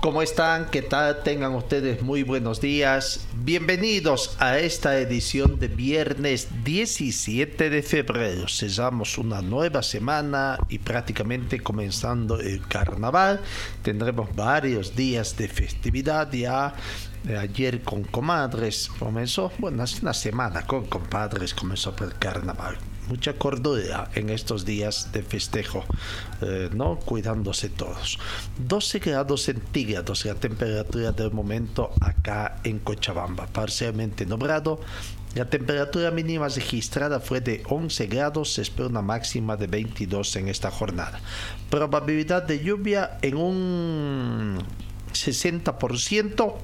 ¿cómo están? ¿Qué tal? Tengan ustedes muy buenos días. Bienvenidos a esta edición de viernes 17 de febrero. Cesamos una nueva semana y prácticamente comenzando el carnaval. Tendremos varios días de festividad ya. Eh, Ayer con comadres comenzó, bueno, hace una semana con compadres comenzó el carnaval mucha cordura en estos días de festejo, eh, ¿no? Cuidándose todos. 12 grados centígrados la temperatura del momento acá en Cochabamba, parcialmente nublado. La temperatura mínima registrada fue de 11 grados, se espera una máxima de 22 en esta jornada. Probabilidad de lluvia en un 60%.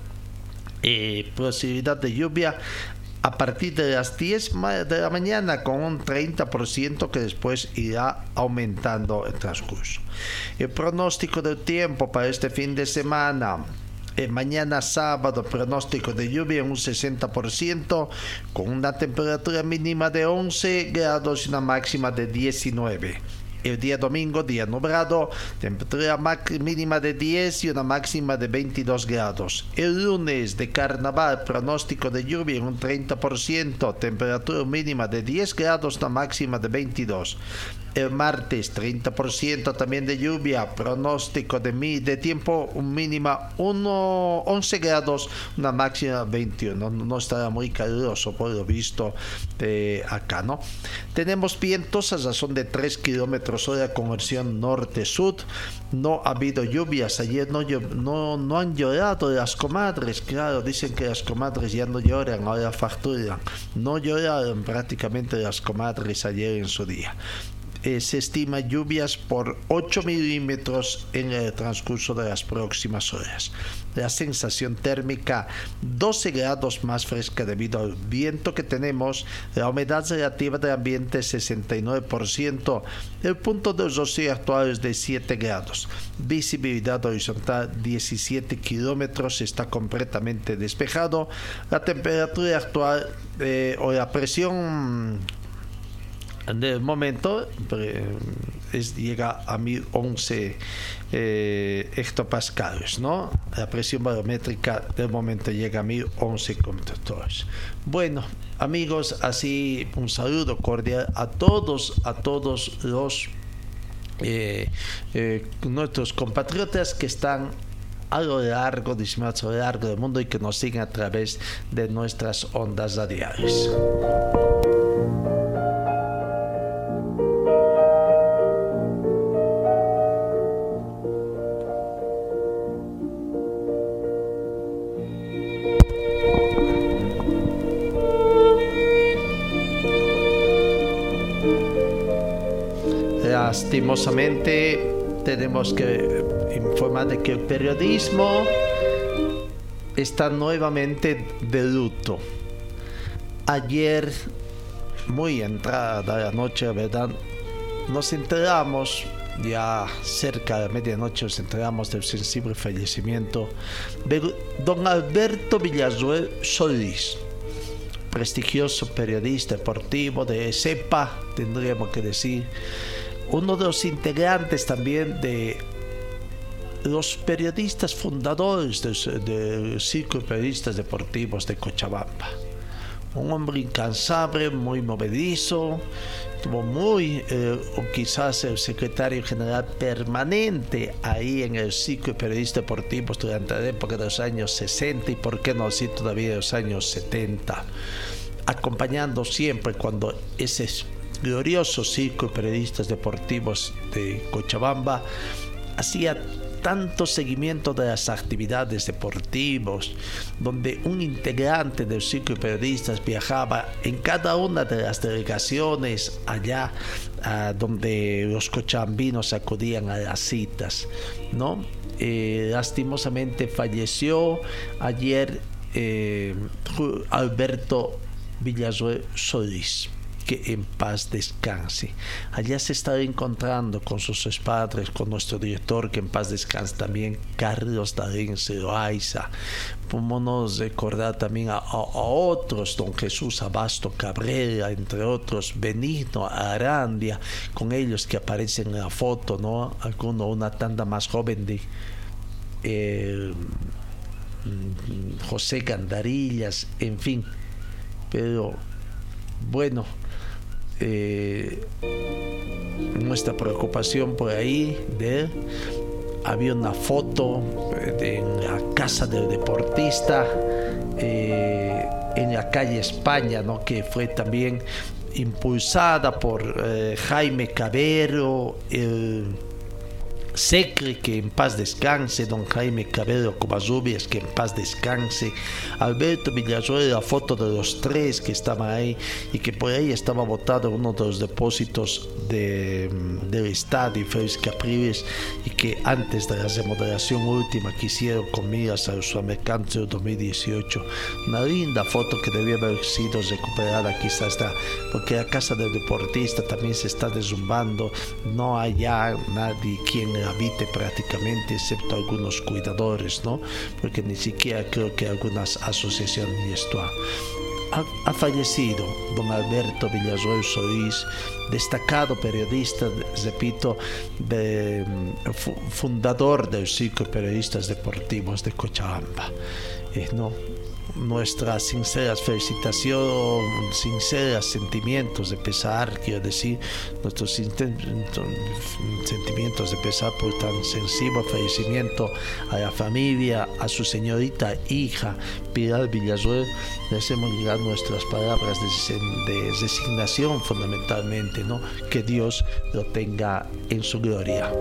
Eh, posibilidad de lluvia a partir de las 10 de la mañana con un 30% que después irá aumentando el transcurso. El pronóstico del tiempo para este fin de semana. Eh, mañana sábado pronóstico de lluvia en un 60% con una temperatura mínima de 11 grados y una máxima de 19 el día domingo, día nublado, temperatura mínima de 10 y una máxima de 22 grados. El lunes de carnaval, pronóstico de lluvia en un 30%, temperatura mínima de 10 grados, una máxima de 22. El martes 30% también de lluvia, pronóstico de, mi, de tiempo mínima 1, 11 grados, una máxima 21. No, no estará muy caluroso por lo visto acá, ¿no? Tenemos vientos a razón de 3 kilómetros hora con versión norte-sur. No ha habido lluvias. Ayer no, no, no han llorado las comadres. Claro, dicen que las comadres ya no lloran, ahora facturan. No lloraron prácticamente las comadres ayer en su día. Eh, se estima lluvias por 8 milímetros en el transcurso de las próximas horas. La sensación térmica 12 grados más fresca debido al viento que tenemos. La humedad relativa del ambiente 69%. El punto de rocío actual es de 7 grados. Visibilidad horizontal 17 kilómetros. Está completamente despejado. La temperatura actual eh, o la presión de momento es, llega a 1011 eh, hectopascales, ¿no? La presión barométrica del momento llega a 1011 conductores. Bueno, amigos, así un saludo cordial a todos, a todos los eh, eh, nuestros compatriotas que están a lo largo, a lo largo del mundo y que nos siguen a través de nuestras ondas radiales. Lastimosamente tenemos que informar de que el periodismo está nuevamente de luto. Ayer, muy entrada la noche, ¿verdad? Nos enteramos, ya cerca de medianoche, nos enteramos del sensible fallecimiento de don Alberto Villazuel Solís, prestigioso periodista deportivo de CEPA, tendríamos que decir uno de los integrantes también de los periodistas fundadores del, Círculo de Periodistas Deportivos de Cochabamba. un hombre incansable, muy movedizo, tuvo muy, eh, o quizás el secretario general permanente ahí en el ciclo de periodistas deportivos durante la época de los años 60 y por qué no decir todavía de los años 70, acompañando siempre cuando ese glorioso ciclo de periodistas deportivos de Cochabamba hacía tanto seguimiento de las actividades deportivas, donde un integrante del ciclo de periodistas viajaba en cada una de las delegaciones allá donde los cochabambinos acudían a las citas, ¿no? Eh, lastimosamente falleció ayer eh, Alberto Villasuel Solís que en paz descanse. Allá se está encontrando con sus padres, con nuestro director, que en paz descanse también, Carlos Darín Celoaiza. Podemos recordar también a, otros, don Jesús Abasto Cabrera, entre otros, Benigno Arandia, con ellos que aparecen en la foto, ¿no? Alguno, una tanda más joven de eh, José Gandarillas, en fin. Pero bueno, eh, nuestra preocupación por ahí de había una foto en la casa del deportista eh, en la calle España ¿no? que fue también impulsada por eh, Jaime Cabero Secre, que en paz descanse, don Jaime Cabello Covarrubias, que en paz descanse, Alberto Villazuela, la foto de los tres que estaban ahí y que por ahí estaba botado uno de los depósitos de, del estadio Félix Capriles y que antes de la remodelación última que hicieron con miras al Sudamericano 2018, una linda foto que debía haber sido recuperada quizás está, porque la casa del deportista también se está derrumbando, no hay ya nadie quien habite prácticamente, excepto algunos cuidadores, ¿no? Porque ni siquiera creo que algunas asociaciones esto ha, ha, fallecido don Alberto Villasuel Solís, destacado periodista, repito, de, fundador del ciclo de periodistas deportivos de Cochabamba. Eh, ¿no? Nuestras sinceras felicitaciones, sinceros sentimientos de pesar, quiero decir, nuestros sentimientos de pesar por tan sensible fallecimiento a la familia, a su señorita hija Pilar Villasuel, le hacemos llegar nuestras palabras de, de resignación fundamentalmente, ¿no? Que Dios lo tenga en su gloria.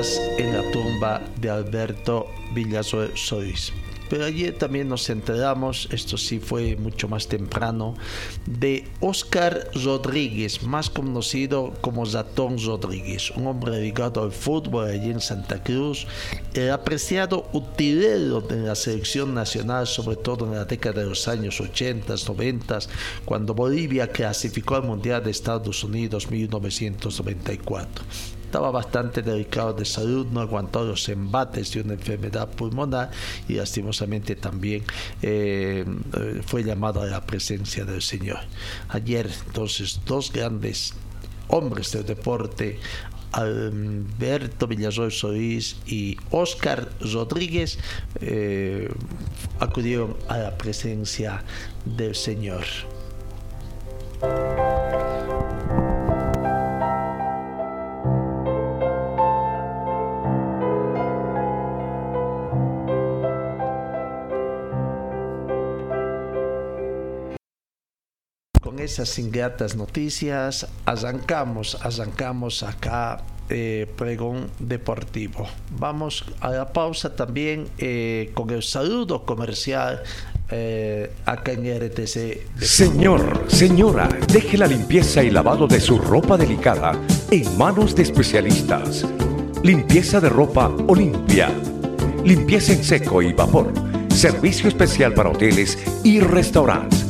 En la tumba de Alberto Villasoy Solís. Pero ayer también nos enteramos, esto sí fue mucho más temprano, de Oscar Rodríguez, más conocido como Zatón Rodríguez, un hombre dedicado al fútbol allí en Santa Cruz, el apreciado utilero de la selección nacional, sobre todo en la década de los años 80, 90, cuando Bolivia clasificó al Mundial de Estados Unidos 1994 estaba bastante delicado de salud, no aguantó los embates de una enfermedad pulmonar y lastimosamente también eh, fue llamado a la presencia del Señor. Ayer entonces dos grandes hombres del deporte Alberto Villasol Solís y Oscar Rodríguez eh, acudieron a la presencia del Señor. Esas ingratas noticias, arrancamos, arrancamos acá eh, pregón deportivo. Vamos a la pausa también eh, con el saludo comercial eh, acá en RTC. Señor, señora, deje la limpieza y lavado de su ropa delicada en manos de especialistas. Limpieza de ropa Olimpia. Limpieza en seco y vapor. Servicio especial para hoteles y restaurantes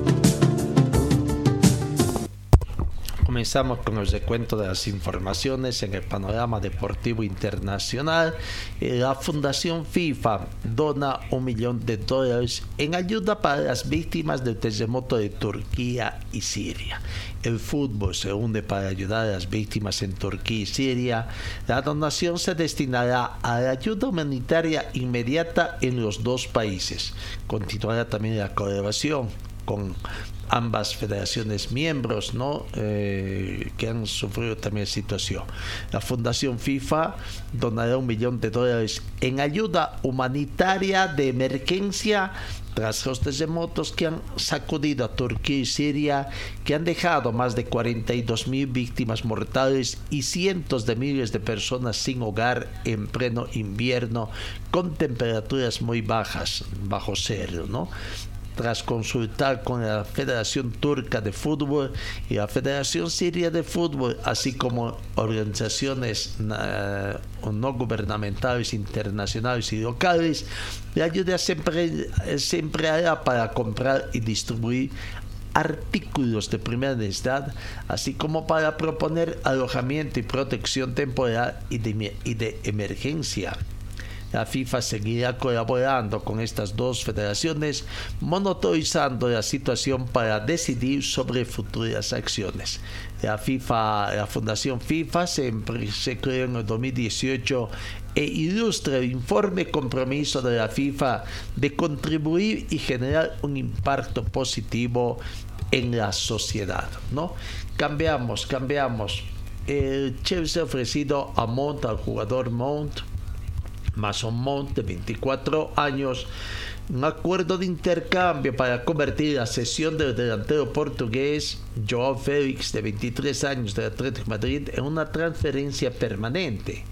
Comenzamos con el recuento de las informaciones en el panorama deportivo internacional. Eh, la Fundación FIFA dona un millón de dólares en ayuda para las víctimas del terremoto de Turquía y Siria. El fútbol se une para ayudar a las víctimas en Turquía y Siria. La donación se destinará a la ayuda humanitaria inmediata en los dos países. Continuará también la colaboración con ambas federaciones miembros ¿no? Eh, que han sufrido también situación. La Fundación FIFA donará un millón de dólares en ayuda humanitaria de emergencia tras los terremotos que han sacudido a Turquía y Siria, que han dejado más de 42 mil víctimas mortales y cientos de miles de personas sin hogar en pleno invierno, con temperaturas muy bajas, bajo cero, ¿no? Tras consultar con la Federación Turca de Fútbol y la Federación Siria de Fútbol, así como organizaciones no gubernamentales, internacionales y locales, la ayuda siempre, siempre para comprar y distribuir artículos de primera necesidad, así como para proponer alojamiento y protección temporal y de emergencia la FIFA seguirá colaborando con estas dos federaciones, monitorizando la situación para decidir sobre futuras acciones. La FIFA, la Fundación FIFA se, se creó en el 2018 e ilustra el informe compromiso de la FIFA de contribuir y generar un impacto positivo en la sociedad. ¿no? Cambiamos, cambiamos. El Chelsea ha ofrecido a Mount, al jugador Mount, Mason Mount, de 24 años, un acuerdo de intercambio para convertir la sesión del delantero portugués Joao Félix, de 23 años, del Atlético Madrid, en una transferencia permanente.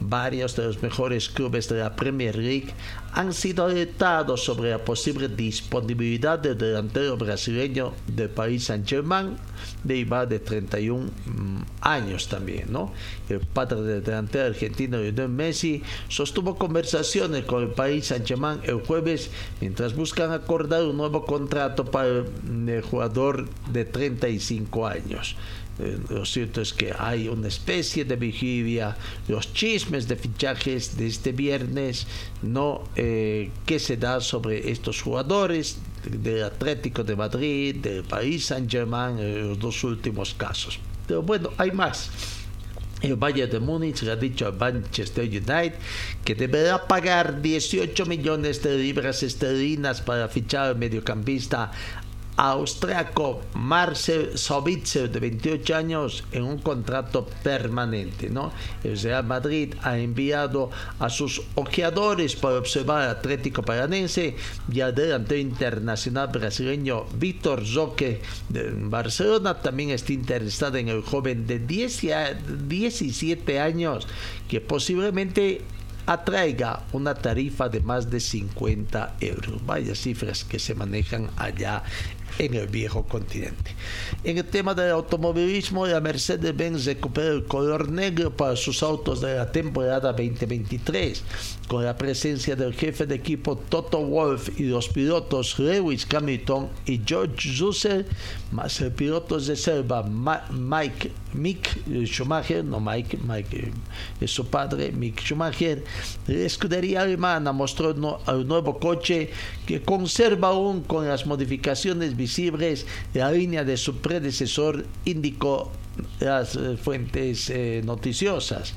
Varios de los mejores clubes de la Premier League han sido alertados sobre la posible disponibilidad del delantero brasileño del país Saint-Germain, de Ibar de 31 mm, años también, ¿no? El padre del delantero argentino Lionel Messi sostuvo conversaciones con el país Saint-Germain el jueves mientras buscan acordar un nuevo contrato para el jugador de 35 años. Eh, lo cierto es que hay una especie de vigilia, los chismes de fichajes de este viernes, no eh, que se da sobre estos jugadores del Atlético de Madrid, del País Saint Germain, en los dos últimos casos. Pero bueno, hay más. El Valle de Múnich le ha dicho al Manchester United que deberá pagar 18 millones de libras esterlinas para fichar al mediocampista austriaco Marcel Sabitzer de 28 años en un contrato permanente. ¿no? El Real Madrid ha enviado a sus ojeadores para observar al Atlético Paranense y al delantero internacional brasileño Víctor Roque de Barcelona también está interesado en el joven de 17 años que posiblemente atraiga una tarifa de más de 50 euros. Vaya cifras que se manejan allá en el viejo continente. En el tema del automovilismo, la Mercedes-Benz recupera el color negro para sus autos de la temporada 2023, con la presencia del jefe de equipo Toto Wolff y los pilotos Lewis Hamilton y George Russell, más el piloto de selva Mike Schumacher, no Mike, Mike es su padre, Mick Schumacher, la escudería alemana mostró el nuevo coche que conserva aún con las modificaciones la línea de su predecesor, indicó las eh, fuentes eh, noticiosas.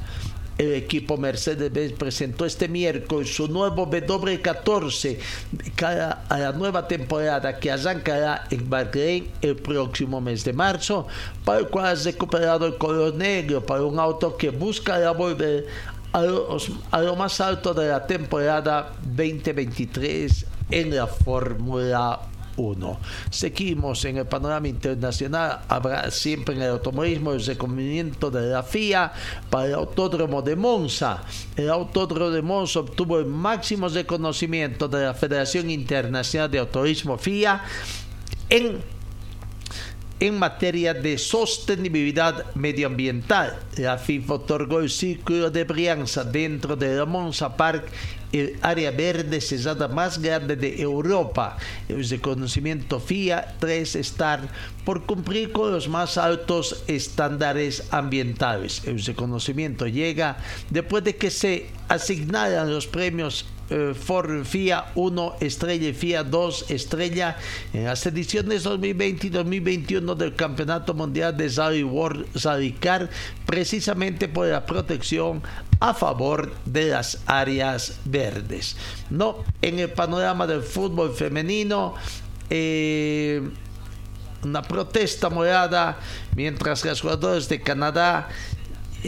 El equipo Mercedes-Benz presentó este miércoles su nuevo W14 cara a la nueva temporada que arrancará en Bahrein el próximo mes de marzo, para el cual ha recuperado el color negro para un auto que busca volver a, a lo más alto de la temporada 2023 en la Fórmula 1. Seguimos en el panorama internacional. Habrá siempre en el automovilismo el reconocimiento de la FIA para el Autódromo de Monza. El Autódromo de Monza obtuvo el máximo reconocimiento de la Federación Internacional de Automovilismo FIA en en materia de sostenibilidad medioambiental. La FIFA otorgó el círculo de Brianza dentro de la Monza Park, el área verde cesada más grande de Europa. El reconocimiento FIA 3 Star por cumplir con los más altos estándares ambientales. El reconocimiento llega después de que se asignaran los premios eh, for FIA 1 estrella y FIA 2 estrella en las ediciones 2020 y 2021 del Campeonato Mundial de Rally World precisamente por la protección a favor de las áreas verdes. No, en el panorama del fútbol femenino eh, una protesta morada mientras los jugadores de Canadá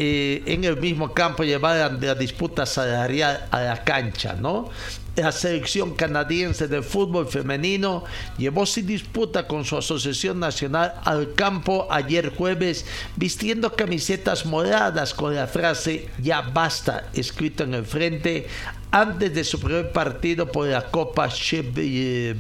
en el mismo campo llevaran la disputa salarial a la cancha, ¿no? La selección canadiense de fútbol femenino llevó sin disputa con su asociación nacional al campo ayer jueves vistiendo camisetas moradas con la frase ya basta escrito en el frente antes de su primer partido por la Copa Chevelleves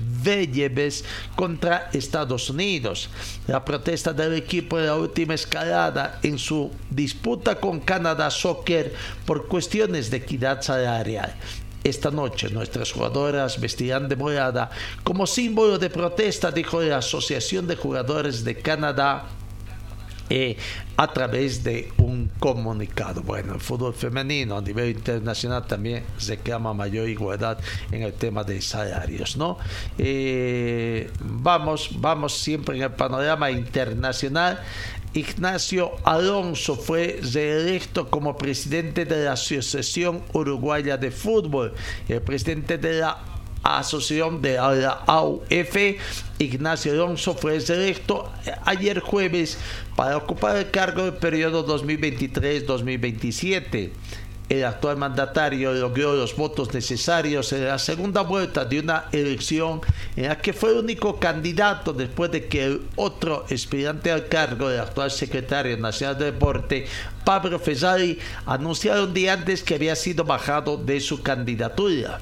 contra Estados Unidos. La protesta del equipo de la última escalada en su disputa con Canadá Soccer por cuestiones de equidad salarial. Esta noche nuestras jugadoras vestirán de morada como símbolo de protesta, dijo la Asociación de Jugadores de Canadá eh, a través de un comunicado. Bueno, el fútbol femenino a nivel internacional también reclama mayor igualdad en el tema de salarios, ¿no? Eh, vamos, vamos siempre en el panorama internacional. Ignacio Alonso fue reelecto como presidente de la Asociación Uruguaya de Fútbol. El presidente de la Asociación de la AUF, Ignacio Alonso fue electo ayer jueves para ocupar el cargo del periodo 2023-2027 el actual mandatario logró los votos necesarios en la segunda vuelta de una elección en la que fue el único candidato después de que el otro aspirante al cargo, el actual secretario nacional de deporte, Pablo Fesari, anunciara un día antes que había sido bajado de su candidatura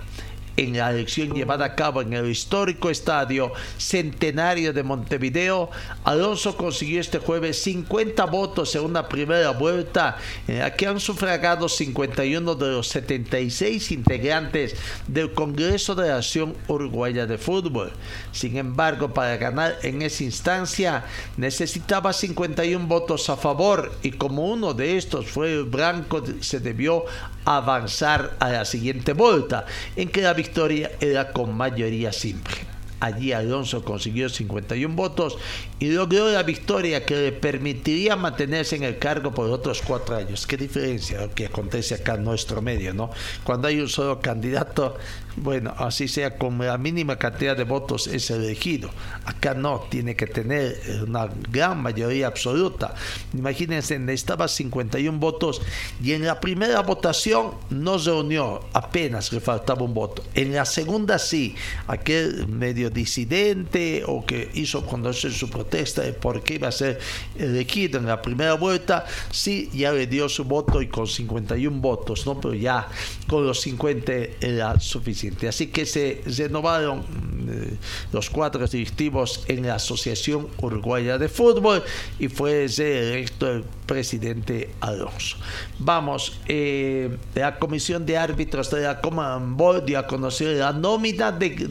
en la elección llevada a cabo en el histórico estadio Centenario de Montevideo, Alonso consiguió este jueves 50 votos en una primera vuelta en la que han sufragado 51 de los 76 integrantes del Congreso de la Acción Uruguaya de Fútbol. Sin embargo, para ganar en esa instancia necesitaba 51 votos a favor y como uno de estos fue el blanco, se debió avanzar a la siguiente vuelta, en que la victoria era con mayoría simple. Allí Alonso consiguió 51 votos y logró la victoria que le permitiría mantenerse en el cargo por otros cuatro años. Qué diferencia lo que acontece acá en nuestro medio, ¿no? Cuando hay un solo candidato, bueno, así sea con la mínima cantidad de votos es elegido. Acá no, tiene que tener una gran mayoría absoluta. Imagínense, necesitaba 51 votos y en la primera votación no se unió, apenas le faltaba un voto. En la segunda sí, aquel medio disidente o que hizo conocer su protesta de por qué iba a ser elegido en la primera vuelta, sí, ya le dio su voto y con 51 votos, ¿no? Pero ya con los 50 era suficiente. Así que se renovaron eh, los cuatro directivos en la Asociación Uruguaya de Fútbol y fue electo el presidente Alonso. Vamos, eh, la Comisión de Árbitros de la Commonwealth dio a conocer la nómina de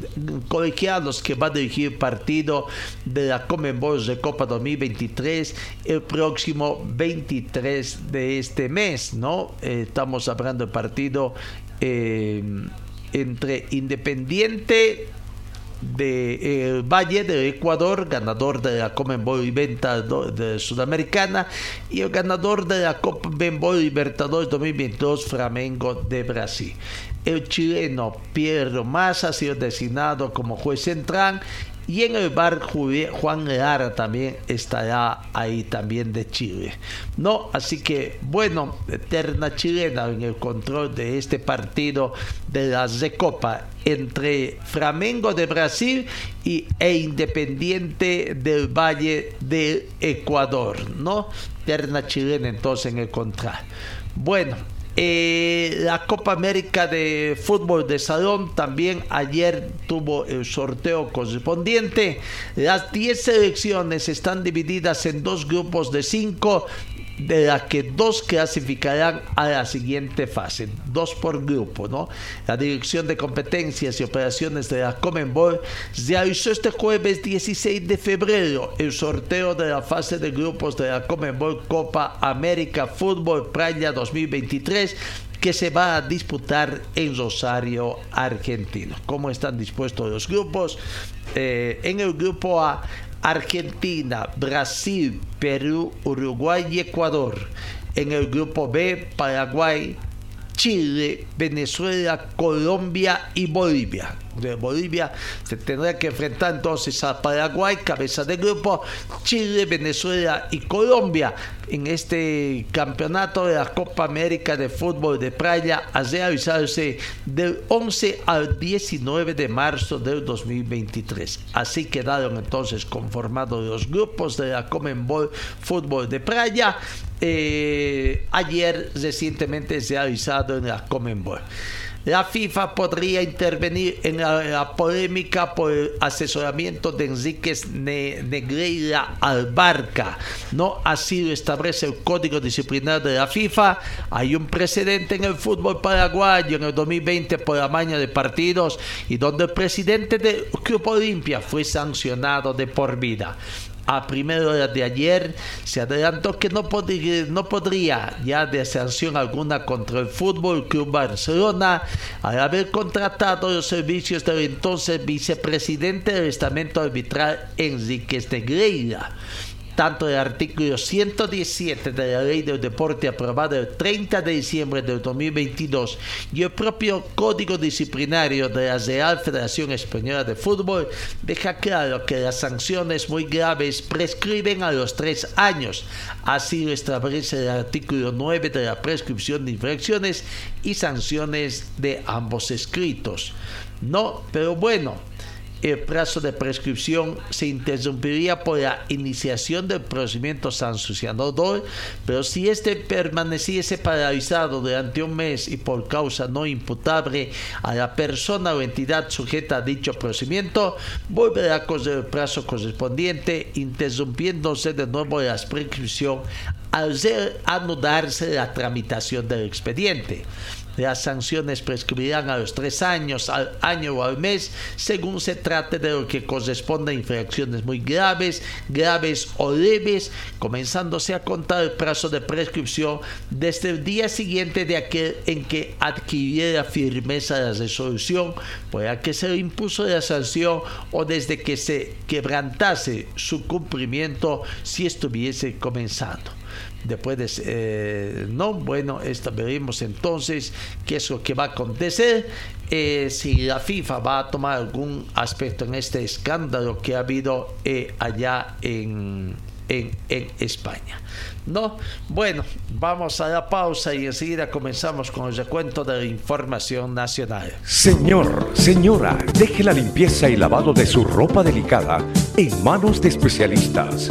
colegiados que va a dirigir el partido de la Commonwealth de Copa 2023 el próximo 23 de este mes, ¿no? Eh, estamos hablando del partido entre Independiente de Valle de Ecuador, ganador de la Comenbol Libertadores de Sudamericana, y el ganador de la Copa Benboy Libertadores 2022, Flamengo de Brasil. El chileno Pierre Massa ha sido designado como juez central y en el bar Juan Lara también estará ahí también de Chile. No, así que bueno, eterna chilena en el control de este partido de la Copa entre Flamengo de Brasil y, e Independiente del Valle de Ecuador, ¿no? Eterna chilena entonces en el control. Bueno, Eh, la Copa América de Fútbol de Salón también ayer tuvo el sorteo correspondiente. Las 10 selecciones están divididas en dos grupos de 5 de las que dos clasificarán a la siguiente fase, dos por grupo, ¿no? La Dirección de Competencias y Operaciones de la Comenbol realizó este jueves 16 de febrero el sorteo de la fase de grupos de la Comenbol Copa América Fútbol Playa 2023 que se va a disputar en Rosario, Argentina. ¿Cómo están dispuestos los grupos? Eh, en el grupo A, Argentina, Brasil, Perú, Uruguay y Ecuador. En el grupo B, Paraguay, Chile, Venezuela, Colombia y Bolivia. De Bolivia se tendrá que enfrentar entonces a Paraguay, cabeza de grupo, Chile, Venezuela y Colombia en este campeonato de la Copa América de Fútbol de Playa a realizarse del 11 al 19 de marzo del 2023. Así quedaron entonces conformados los grupos de la Comenbol Fútbol de Playa. Eh, ayer recientemente se ha realizado en la Comenbol la FIFA podría intervenir en la, polémica por el asesoramiento de Enriquez Negreira Albarca. No así lo establece el Código Disciplinar de la FIFA. Hay un precedente en el fútbol paraguayo en el 2020 por la maña de partidos y donde el presidente del Club Olimpia fue sancionado de por vida a primera hora de ayer se adelantó que no podría, no podría ya de sanción alguna contra el Fútbol Club Barcelona al haber contratado los servicios del entonces vicepresidente del estamento arbitral Enrique Negreira tanto el artículo 117 de la Ley del Deporte aprobada el 30 de diciembre del 2022 y el propio Código Disciplinario de la Real Federación Española de Fútbol deja claro que las sanciones muy graves prescriben a los tres años. Así lo establece el artículo 9 de la prescripción de infracciones y sanciones de ambos escritos. No, pero bueno el plazo de prescripción se interrumpiría por la iniciación del procedimiento sancionador, pero si este permaneciese paralizado durante un mes y por causa no imputable a la persona o entidad sujeta a dicho procedimiento, volverá con el plazo correspondiente, interrumpiéndose de nuevo la prescripción al anudarse la tramitación del expediente. Las sanciones prescribirán a los tres años, al año o al mes, según se trate de lo que corresponda a infracciones muy graves, graves o leves, comenzándose a contar el plazo de prescripción desde el día siguiente de aquel en que adquiriera firmeza la resolución por la que se impuso la sanción o desde que se quebrantase su cumplimiento si estuviese comenzando después de eh, no bueno esto veremos entonces qué es lo que va a acontecer eh, si la FIFA va a tomar algún aspecto en este escándalo que ha habido eh, allá en, en, en España no bueno vamos a la pausa y enseguida comenzamos con el recuento de la información nacional. Señor señora deje la limpieza y lavado de su ropa delicada en manos de especialistas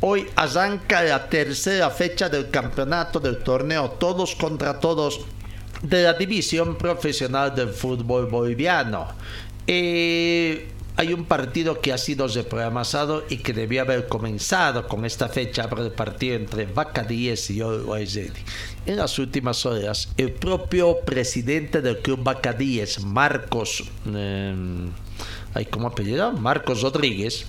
Hoy arranca la tercera fecha del campeonato del torneo Todos contra Todos de la división profesional del fútbol boliviano. Eh, hay un partido que ha sido reprogramado y que debía haber comenzado con esta fecha para el partido entre 10 y Ready. En las últimas horas, el propio presidente del club 10, Marcos, eh, ¿cómo apellido? Marcos Rodríguez,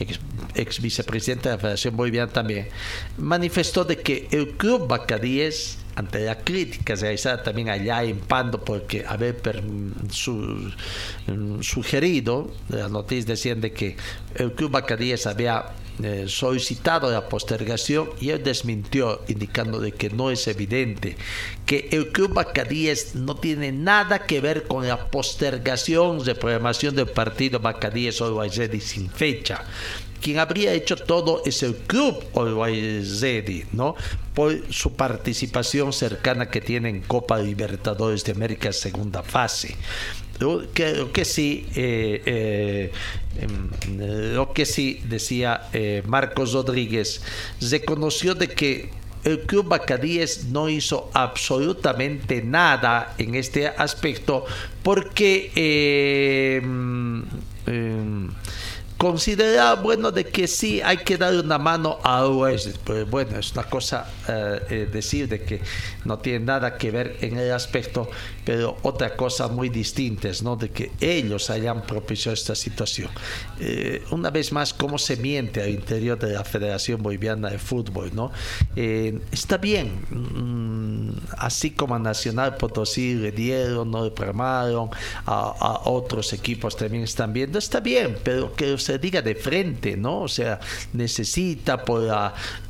ex, vicepresidente de la Federación Boliviana también, manifestó de que el club Bacadíes, ante la crítica realizada también allá en Pando, porque haber mm, sugerido, las noticias decían de que el club Bacadíes había eh, solicitado la postergación y él desmintió indicando de que no es evidente que el Club Bacadíes no tiene nada que ver con la postergación de programación del partido Bacadíes Olwaizedi sin fecha quien habría hecho todo es el club Olwaizedi, ¿no? Por su participación cercana que tiene en Copa Libertadores de América segunda fase. Lo que, sí, eh, eh, em, lo que sí decía eh, Marcos Rodríguez, reconoció de que el Club Bacadíes no hizo absolutamente nada en este aspecto porque em, em, considera bueno de que sí hay que dar una mano a Oasis. Pues bueno es una cosa eh, eh, decir de que no tiene nada que ver en el aspecto pero otra cosa muy distinta es no de que ellos hayan propiciado esta situación. Eh, una vez más cómo se miente al interior de la Federación Boliviana de Fútbol no está bien mm, así como a Nacional Potosí le dieron no le programaron a, otros equipos también están viendo está bien pero que se diga de frente, ¿no? O sea, necesita por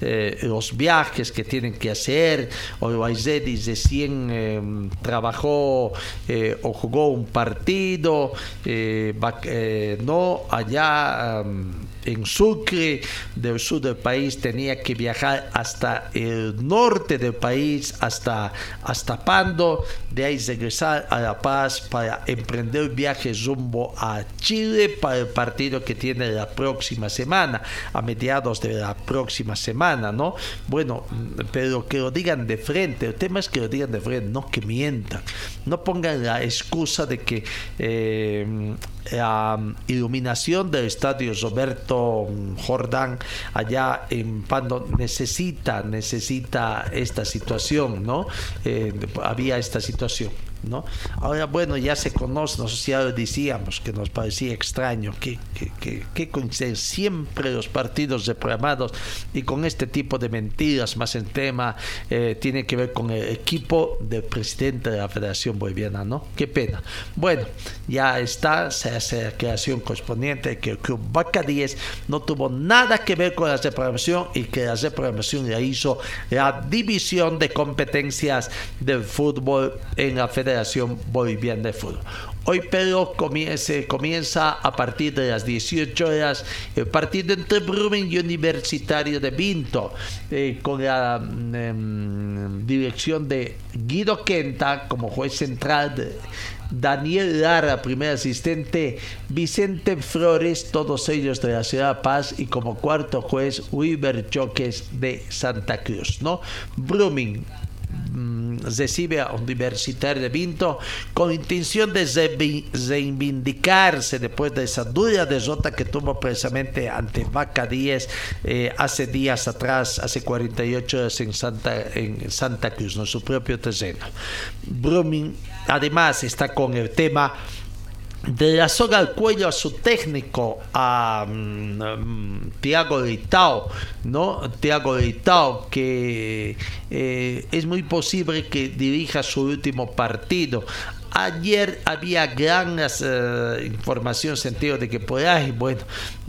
eh, los viajes que tienen que hacer, o Aizedis recién eh, trabajó eh, o jugó un partido, no allá en Sucre, del sur del país, tenía que viajar hasta el norte del país, hasta, hasta Pando, de ahí regresar a La Paz para emprender el viaje rumbo a Chile para el partido que tiene la próxima semana, a mediados de la próxima semana, ¿no? Bueno, pero que lo digan de frente, el tema es que lo digan de frente, no que mientan, no pongan la excusa de que eh, la iluminación del estadio Roberto Jordán allá en Pando necesita, necesita esta situación, ¿no? Eh, había esta situación. ¿No? Ahora, bueno, ya se conoce, nosotros ya lo decíamos, que nos parecía extraño, que, que, que, coinciden siempre los partidos reprogramados y con este tipo de mentiras, más en tema, eh, tiene que ver con el equipo del presidente de la Federación Boliviana, ¿no? Qué pena. Bueno, ya está, se hace la creación correspondiente que el Club Baca 10 no tuvo nada que ver con la reprogramación y que la reprogramación la hizo la división de competencias del fútbol en la Federación Federación Boliviana de Fútbol. Hoy Pedro comienza, comienza a partir de las 18 horas el partido entre Brumen y Universitario de Vinto, eh, con la em, dirección de Guido Quenta como juez central. Daniel Lara, primer asistente, Vicente Flores, todos ellos de la ciudad Paz, y como cuarto juez, Wilber Choques de Santa Cruz, ¿no? Brumming, Mm, recibe a Universitario de Vinto con intención de reivindicarse después de esa dura derrota que tuvo precisamente ante Vaca 10 eh, hace días atrás, hace 48 horas en Santa, en Santa Cruz, en su propio terreno. Brumming además está con el tema de la soga al cuello a su técnico, a um, Tiago Leitao, ¿no? Tiago Leitao, que eh, es muy posible que dirija su último partido. Ayer había gran uh, información sentido de que por ahí, bueno,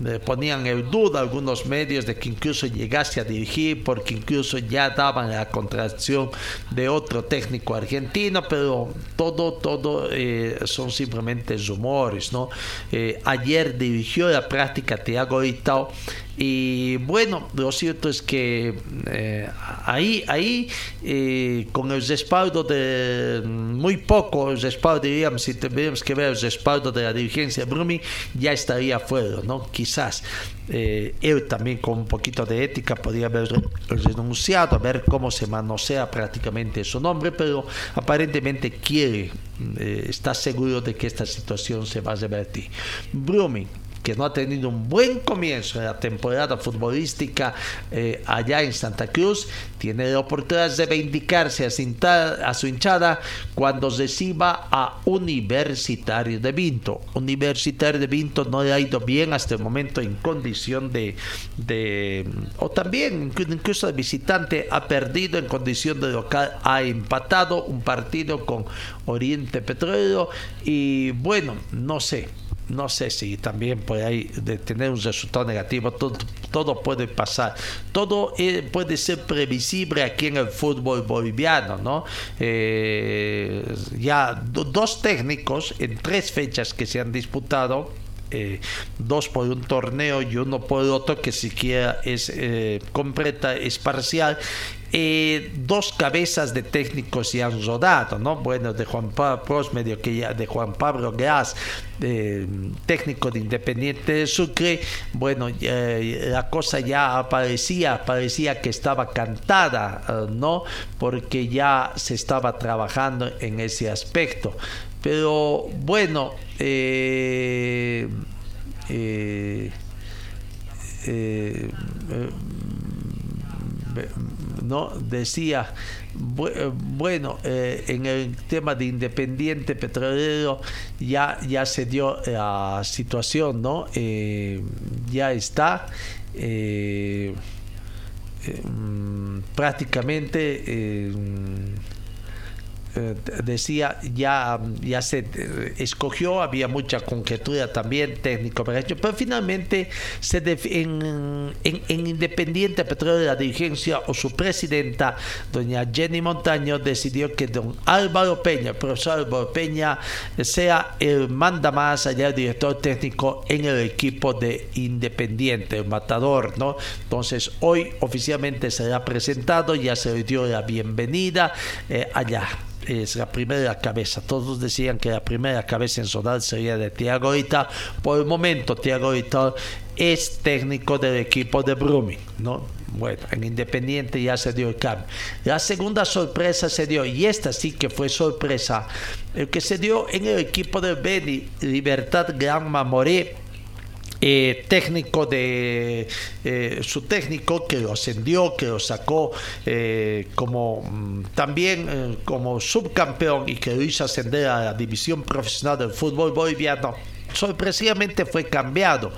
eh, ponían en duda algunos medios de que incluso llegase a dirigir, porque incluso ya daban la contracción de otro técnico argentino, pero todo, todo eh, son simplemente rumores, ¿no? Eh, ayer dirigió la práctica Thiago Itao y bueno, lo cierto es que eh, ahí, ahí eh, con el respaldo de muy poco, el respaldo, diríamos, si tuviéramos que ver el respaldo de la dirigencia de Brumi, ya estaría fuera, ¿no? Quizás. Eh, él también con un poquito de ética podría haber renunciado a ver cómo se manosea prácticamente su nombre, pero aparentemente quiere, está seguro de que esta situación se va a revertir. Brumi que no ha tenido un buen comienzo de la temporada futbolística eh, allá en Santa Cruz, tiene la oportunidad de reivindicarse a, su hinchada cuando reciba a Universitario de Vinto. Universitario de Vinto no le ha ido bien hasta el momento en condición de, o también incluso de visitante, ha perdido en condición de local, ha empatado un partido con Oriente Petróleo y bueno, no sé no sé si también puede ahí de tener un resultado negativo, todo, todo puede pasar, todo eh, puede ser previsible aquí en el fútbol boliviano, ¿no? Eh, ya dos técnicos en tres fechas que se han disputado, eh, dos por un torneo y uno por otro que siquiera es eh, completa, es parcial. Eh, dos cabezas de técnicos ya han rodado, ¿no? Bueno, de Juan Pablo medio que ya, de Juan Pablo Gas, técnico de Independiente de Sucre, bueno, la cosa ya parecía, parecía que estaba cantada, ¿no? Porque ya se estaba trabajando en ese aspecto. Pero bueno, eh, eh, eh, no decía bueno en el tema de Independiente Petrolero ya ya se dio la situación no ya está prácticamente eh, decía ya, ya se eh, escogió, había mucha conjetura también técnico, pero finalmente se en, en, Independiente Petróleo la dirigencia o su presidenta, doña Jenny Montaño, decidió que don Álvaro Peña, el profesor Álvaro Peña, sea el manda más allá el director técnico en el equipo de Independiente, el matador, ¿no? Entonces hoy oficialmente se ha presentado, ya se le dio la bienvenida eh, allá es la primera cabeza. Todos decían que la primera cabeza en sonar sería de Thiago Ita. Por el momento, Thiago Ita es técnico del equipo de Brumming, ¿no? Bueno, en Independiente ya se dio el cambio. La segunda sorpresa se dio, y esta sí que fue sorpresa, el que se dio en el equipo de Beni, Libertad Gran Mamoré eh, técnico de eh, su técnico que lo ascendió, que lo sacó eh, como mm, también como subcampeón y que lo hizo ascender a la división profesional del fútbol boliviano sorpresivamente fue cambiado.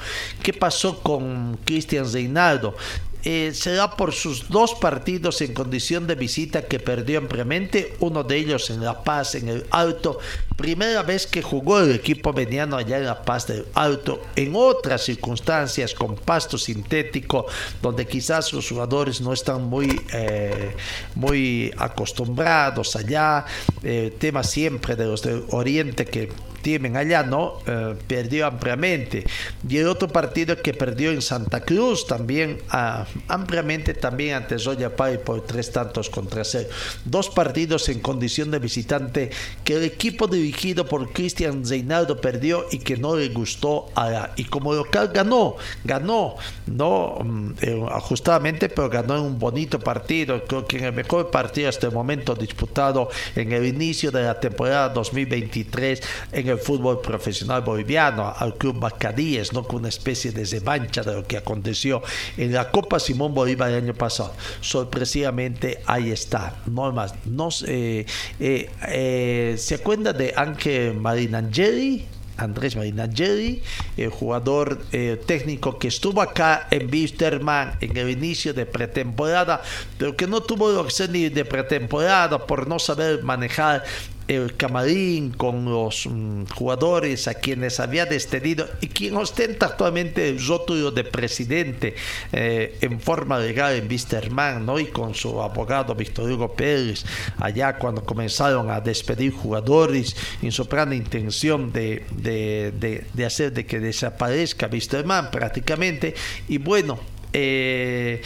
¿Qué pasó con Cristian Reinaldo? eh, será por sus dos partidos en condición de visita que perdió ampliamente, uno de ellos en La Paz, en el Alto, primera vez que jugó el equipo veniano allá en La Paz del Alto, en otras circunstancias con pasto sintético, donde quizás los jugadores no están muy, eh, muy acostumbrados allá, eh, tema siempre de los del Oriente que tienen allá, ¿no? Eh, perdió ampliamente. Y el otro partido que perdió en Santa Cruz también ah, ampliamente también ante Zoya Pai por tres tantos contra cero. Dos partidos en condición de visitante que el equipo dirigido por Cristian Reinaldo perdió y que no le gustó a la, y como local ganó, ganó, no mm, eh, ajustadamente, pero ganó en un bonito partido, creo que en el mejor partido hasta el momento disputado en el inicio de la temporada 2023 en el fútbol profesional boliviano, al club Bacadíes, ¿no? con una especie de revancha de lo que aconteció en la Copa Simón Bolívar el año pasado. Sorpresivamente ahí está, no más. No, eh, eh, eh, ¿Se acuerda de Ángel Marinangeli? Andrés Marinangeli, el jugador técnico que estuvo acá en Bisterman en el inicio de pretemporada, pero que no tuvo que ni de pretemporada por no saber manejar el camarín con los mm, jugadores a quienes había despedido y quien ostenta actualmente el rótulo de presidente eh, en forma legal en Wisterman, ¿no? y con su abogado Víctor Hugo Pérez, allá cuando comenzaron a despedir jugadores en su intención de, de, hacer de que desaparezca Wisterman prácticamente, y bueno, eh,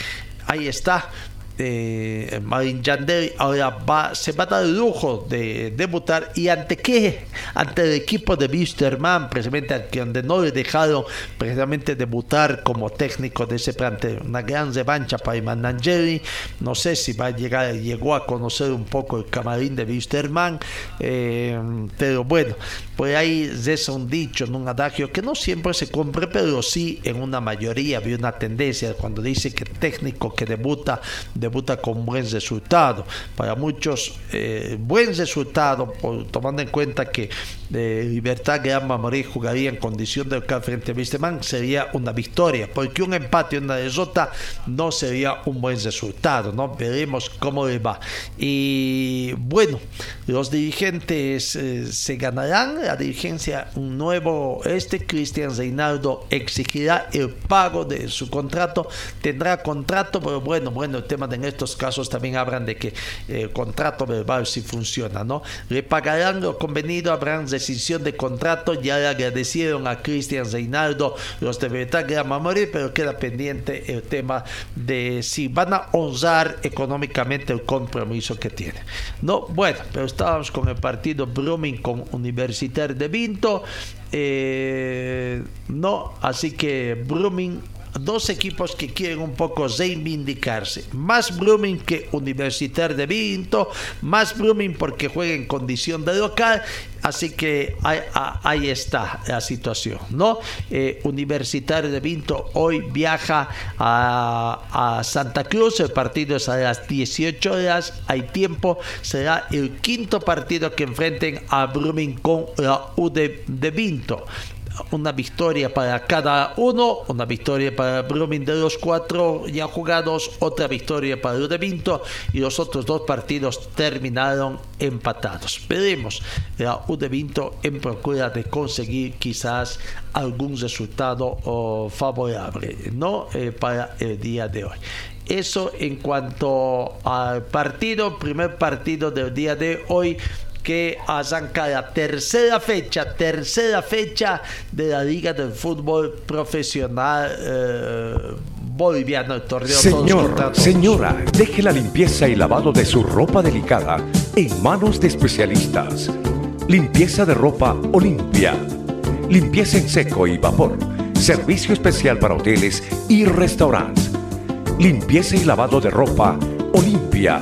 ahí está eh, Marin Yandel ahora se va a dar el lujo de debutar y ante qué ante el equipo de Wisterman precisamente donde no le dejaron precisamente debutar como técnico de ese plantel. Una gran revancha para Iman Angeli no sé si va a llegar llegó a conocer un poco el camarín de Wisterman eh, pero bueno pues ahí es un dicho un adagio que no siempre se cumple pero sí en una mayoría había una tendencia cuando dice que técnico que debuta debuta con buen resultado. Para muchos, eh, buen resultado, tomando en cuenta que eh, Libertad Gran Mamorí jugaría en condición de local frente a Wisterman, sería una victoria, porque un empate y una derrota no sería un buen resultado, ¿no? Veremos cómo le va. Y bueno, los dirigentes eh, se ganarán, la dirigencia, un nuevo, este Cristian Reinaldo exigirá el pago de su contrato, tendrá contrato, pero bueno, bueno, el tema de en estos casos también hablan de que el contrato verbal si funciona, ¿no? Le pagarán lo convenido, habrán decisión de contrato, ya le agradecieron a Cristian Reinaldo los de verdad Grama Morir, pero queda pendiente el tema de si van a honrar económicamente el compromiso que tiene. No, bueno, pero estábamos con el partido Brumming con Universitario de Vinto. Eh, no, así que Brumming dos equipos que quieren un poco reivindicarse. Más Blooming que Universitario de Vinto, más Blooming porque juega en condición de local. Así que ahí, está la situación, ¿no? Eh, Universitario de Vinto hoy viaja a, Santa Cruz, el partido es a las 18 horas, hay tiempo, será el quinto partido que enfrenten a Blooming con la U de Vinto una victoria para cada uno, una victoria para Brumming de los cuatro ya jugados, otra victoria para Vinto y los otros dos partidos terminaron empatados. Veremos la Vinto en procura de conseguir quizás algún resultado favorable no eh, para el día de hoy. Eso en cuanto al partido, primer partido del día de hoy que arranca la tercera fecha, tercera fecha de la Liga del Fútbol Profesional. Eh, boliviano, el torneo Señor, señora, deje la limpieza y lavado de su ropa delicada en manos de especialistas. Limpieza de ropa Olimpia. Limpieza en seco y vapor. Servicio especial para hoteles y restaurantes. Limpieza y lavado de ropa Olimpia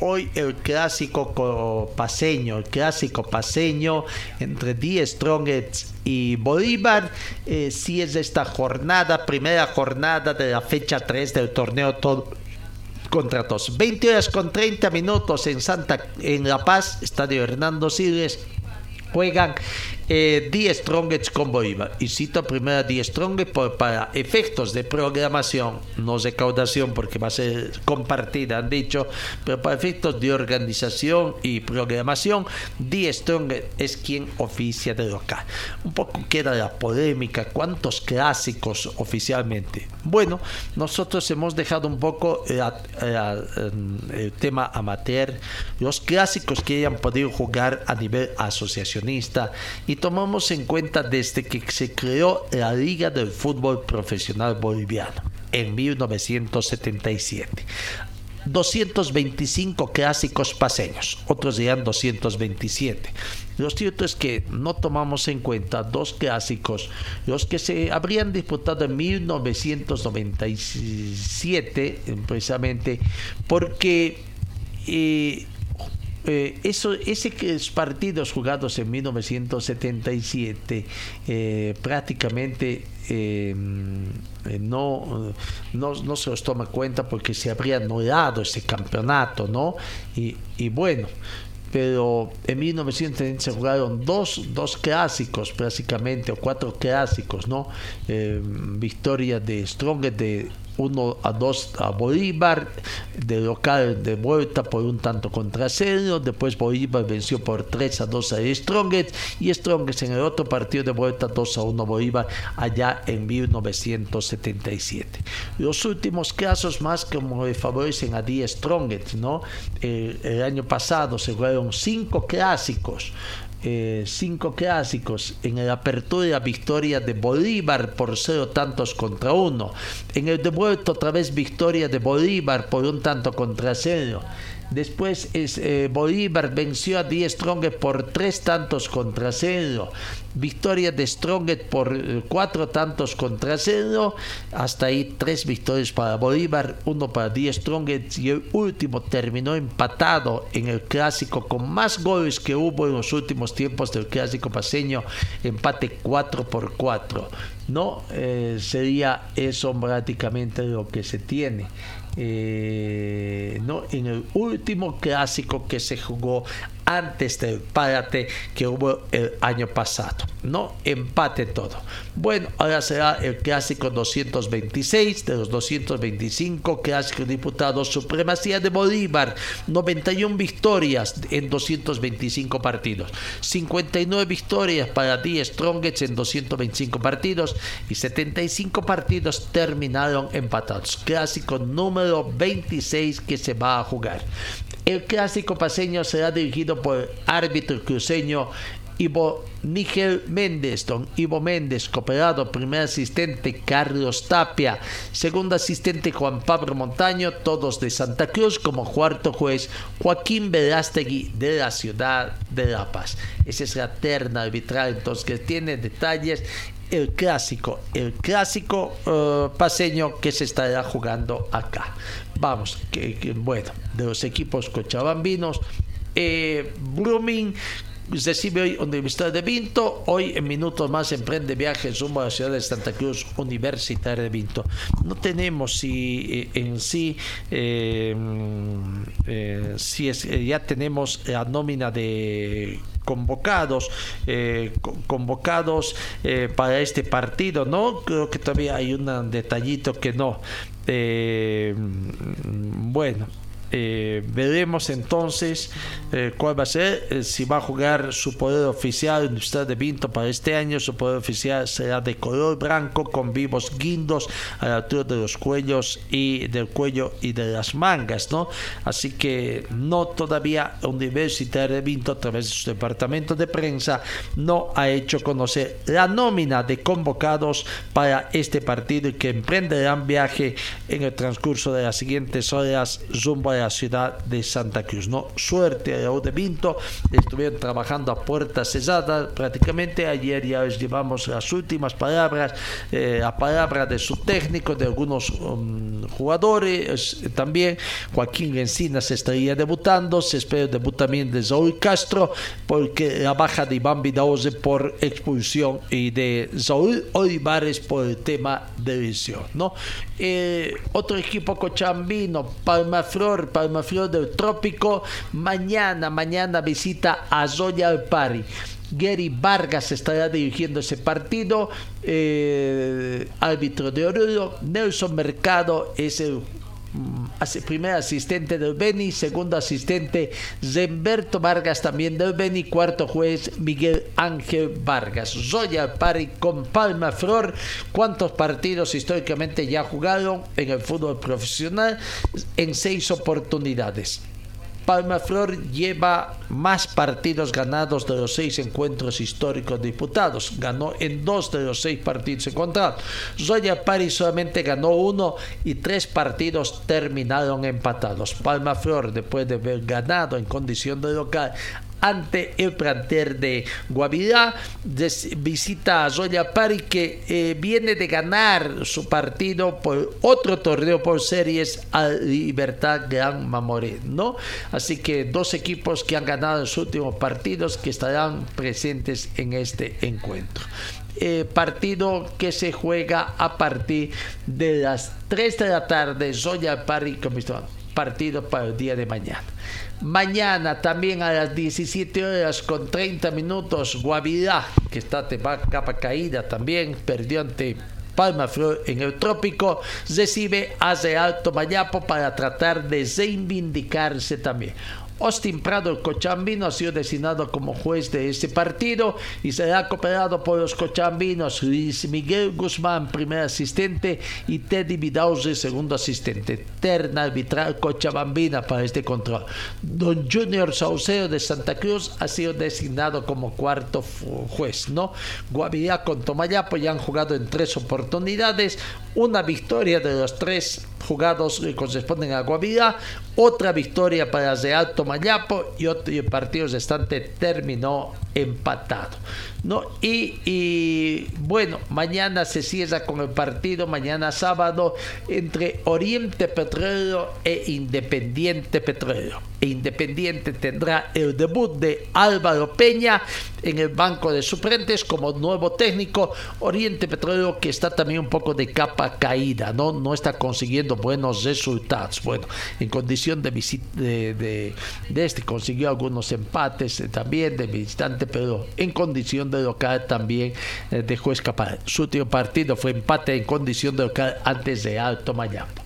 hoy el clásico paseño, el clásico paseño entre Die Strongets y Bolívar, eh, si es esta jornada, primera jornada de la fecha 3 del torneo todo contra todos. 20 horas con 30 minutos en Santa en La Paz, Estadio Hernando Siles juegan eh, Die Strongest Bolívar. Y cito primero Die Strongest para efectos de programación, no recaudación porque va a ser compartida, han dicho, pero para efectos de organización y programación, Die Strongest es quien oficia de local. Un poco queda la polémica, ¿cuántos clásicos oficialmente? Bueno, nosotros hemos dejado un poco el tema amateur, los clásicos que hayan podido jugar a nivel asociacionista y y tomamos en cuenta desde que se creó la Liga del Fútbol Profesional Boliviano en 1977. 225 clásicos paseños, otros dirán 227. Lo cierto es que no tomamos en cuenta dos clásicos, los que se habrían disputado en 1997, precisamente, porque eh, eh, eso, ese partidos jugados en 1977 eh, prácticamente eh, no, no, se los toma cuenta porque se habría anulado ese campeonato, ¿no? Y, y bueno, pero en 1970 se jugaron dos, dos clásicos prácticamente, o cuatro clásicos, ¿no? victoria de Strongest de 1 a 2 a Bolívar, de local de vuelta por un tanto contra cero, después Bolívar venció por 3 a 2 a Strongest y Strongest en el otro partido de vuelta 2 a 1 Bolívar allá en 1977. Los últimos casos más como favorecen a 10 Strongest, ¿no? El, el año pasado se jugaron cinco clásicos eh, cinco clásicos. En el apertura victoria de Bolívar por cero tantos contra uno. En el devuelto otra vez victoria de Bolívar por un tanto contra cero. Después es, eh, Bolívar venció a Die Strongest por tres tantos contra cero. Victoria de Strongest por eh, cuatro tantos contra cero. Hasta ahí tres victorias para Bolívar, uno para Die Strongest y el último terminó empatado en el clásico con más goles que hubo en los últimos tiempos del clásico paseño. Empate 4 por 4. No eh, sería eso prácticamente lo que se tiene. Eh, ¿no? en el último clásico que se jugó antes del párate que hubo el año pasado. No empate todo. Bueno, ahora será el clásico 226 de los 225 clásicos diputados Supremacía de Bolívar. 91 victorias en 225 partidos. 59 victorias para Die Strongest en 225 partidos y 75 partidos terminaron empatados. Clásico número 26 que se va a jugar. El clásico paseño será dirigido por árbitro cruceño Ivo Nígel Méndez, don Ivo Méndez, cooperado, primer asistente Carlos Tapia, segundo asistente Juan Pablo Montaño, todos de Santa Cruz, como cuarto juez Joaquín Verástegui de la ciudad de La Paz. Esa es la terna arbitral, entonces que tiene detalles el clásico, el clásico uh, paseño que se estará jugando acá. Vamos, bueno, de los equipos cochabambinos, eh, Blooming recibe hoy Universidad de Vinto. Hoy en minutos más emprende viajes rumbo a la ciudad de Santa Cruz Universitaria de Vinto. No tenemos si en sí, eh, eh, si es, ya tenemos la nómina de convocados eh, convocados eh, para este partido no creo que todavía hay un detallito que no. Eh, bueno eh, veremos entonces eh, cuál va a ser, eh, si va a jugar su poder oficial Universidad de Vinto para este año. Su poder oficial será de color blanco con vivos guindos a la altura de los cuellos y del cuello y de las mangas, ¿no? Así que no todavía Universidad de Vinto a través de su departamento de prensa no ha hecho conocer la nómina de convocados para este partido y que emprenderán viaje en el transcurso de las siguientes horas rumbo a la ciudad de Santa Cruz. No, suerte a de Vinto, estuvieron trabajando a puertas cesadas prácticamente. Ayer ya les llevamos las últimas palabras, eh, la palabra de su técnico, de algunos um, jugadores. También Joaquín Encinas estaría debutando, se espera el debut también de Saúl Castro, porque la baja de Iván Vidaoze por expulsión y de Saúl Olivares por el tema de lesión. ¿no? Eh, otro equipo cochambino, Palmaflor, Palmaflor del Trópico, mañana, mañana visita a Zoya Alpari. Gary Vargas estará dirigiendo ese partido, eh, árbitro de Oruro, Nelson Mercado es el primer asistente del Beni, segundo asistente Zemberto Vargas también del Beni, cuarto juez Miguel Ángel Vargas. Zoya Pari con Palma Flor, ¿cuántos partidos históricamente ya jugaron en el fútbol profesional? En seis oportunidades. Palma Flor lleva más partidos ganados de los seis encuentros históricos disputados. Ganó en dos de los seis partidos encontrados. Zoya Pari solamente ganó uno y tres partidos terminaron empatados. Palma Flor, después de haber ganado en condición de local ante el planter de Guavirá. Visita a Zoya Pari que eh, viene de ganar su partido por otro torneo por series a Libertad Gran Mamoré. Así que dos equipos que han ganado en sus últimos partidos que estarán presentes en este encuentro. Eh, partido que se juega a partir de las 3 de la tarde. Zoya Pari, partido para el día de mañana. Mañana también a las 17 horas con 30 minutos, Guavirá, que está de capa caída también, perdió ante Palma Flor en el trópico, recibe a Alto Mayapo para tratar de reivindicarse también. Austin Prado, el cochambino, ha sido designado como juez de este partido y será cooperado por los cochambinos Luis Miguel Guzmán, primer asistente, y Teddy Vidauze, segundo asistente. Terna arbitral cochabambina para este control. Don Junior Sauceo de Santa Cruz ha sido designado como cuarto juez, ¿no? Guavirá con Tomayapo ya han jugado en tres oportunidades. Una victoria de los tres jugados que corresponden a Guavirá, otra victoria para Real Tomayapo y otro partido restante terminó empatado. ¿No? Y, bueno, mañana se cierra con el partido, mañana sábado, entre Oriente Petróleo e Independiente Petróleo. E Independiente tendrá el debut de Álvaro Peña en el banco de suplentes como nuevo técnico. Oriente Petróleo que está también un poco de capa caída, ¿no? No está consiguiendo buenos resultados. Bueno, en condición de, de, de, de este consiguió algunos empates eh, también de visitante, pero en condición de local también eh, dejó escapar. Su último partido fue empate en condición de local antes de Alto Mayambo.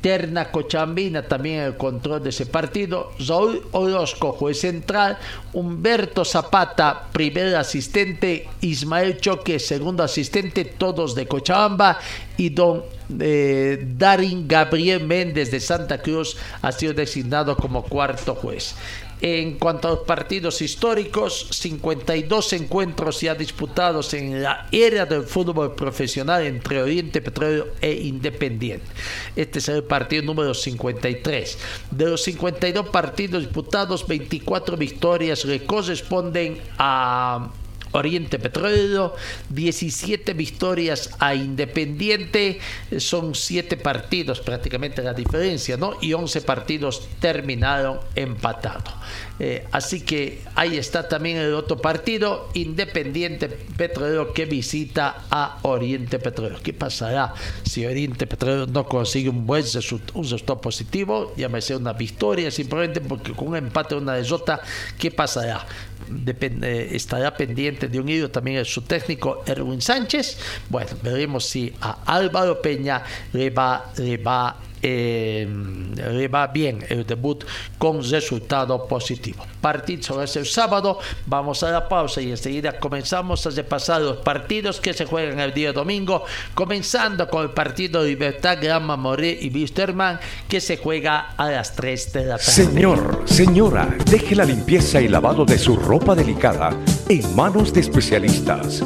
Terna Cochambina también el control de ese partido. Raúl Orozco, juez central. Humberto Zapata, primer asistente. Ismael Choque, segundo asistente, todos de Cochabamba. Y don eh, Darín Gabriel Méndez de Santa Cruz ha sido designado como cuarto juez. En cuanto a los partidos históricos, 52 encuentros ya disputados en la era del fútbol profesional entre Oriente Petróleo e Independiente. Este es el partido número 53. De los 52 partidos disputados, 24 victorias le corresponden a Oriente Petróleo, 17 victorias a Independiente, son 7 partidos prácticamente la diferencia, ¿no? Y 11 partidos terminaron empatados. Eh, así que ahí está también el otro partido, Independiente Petróleo que visita a Oriente Petróleo. ¿Qué pasará si Oriente Petróleo no consigue un buen resultado, un resultado positivo? Llámese una victoria simplemente porque con un empate o una derrota, ¿qué pasará? Depende, estará pendiente de un hilo también su técnico Erwin Sánchez. Bueno, veremos si a Álvaro Peña le va, le va eh, le va bien el debut con resultado positivo. Partido es el sábado, vamos a la pausa y enseguida comenzamos a repasar los partidos que se juegan el día domingo, comenzando con el partido Libertad Grama Moré y Wisterman que se juega a las 3 de la tarde. Señor, señora, deje la limpieza y lavado de su ropa delicada en manos de especialistas.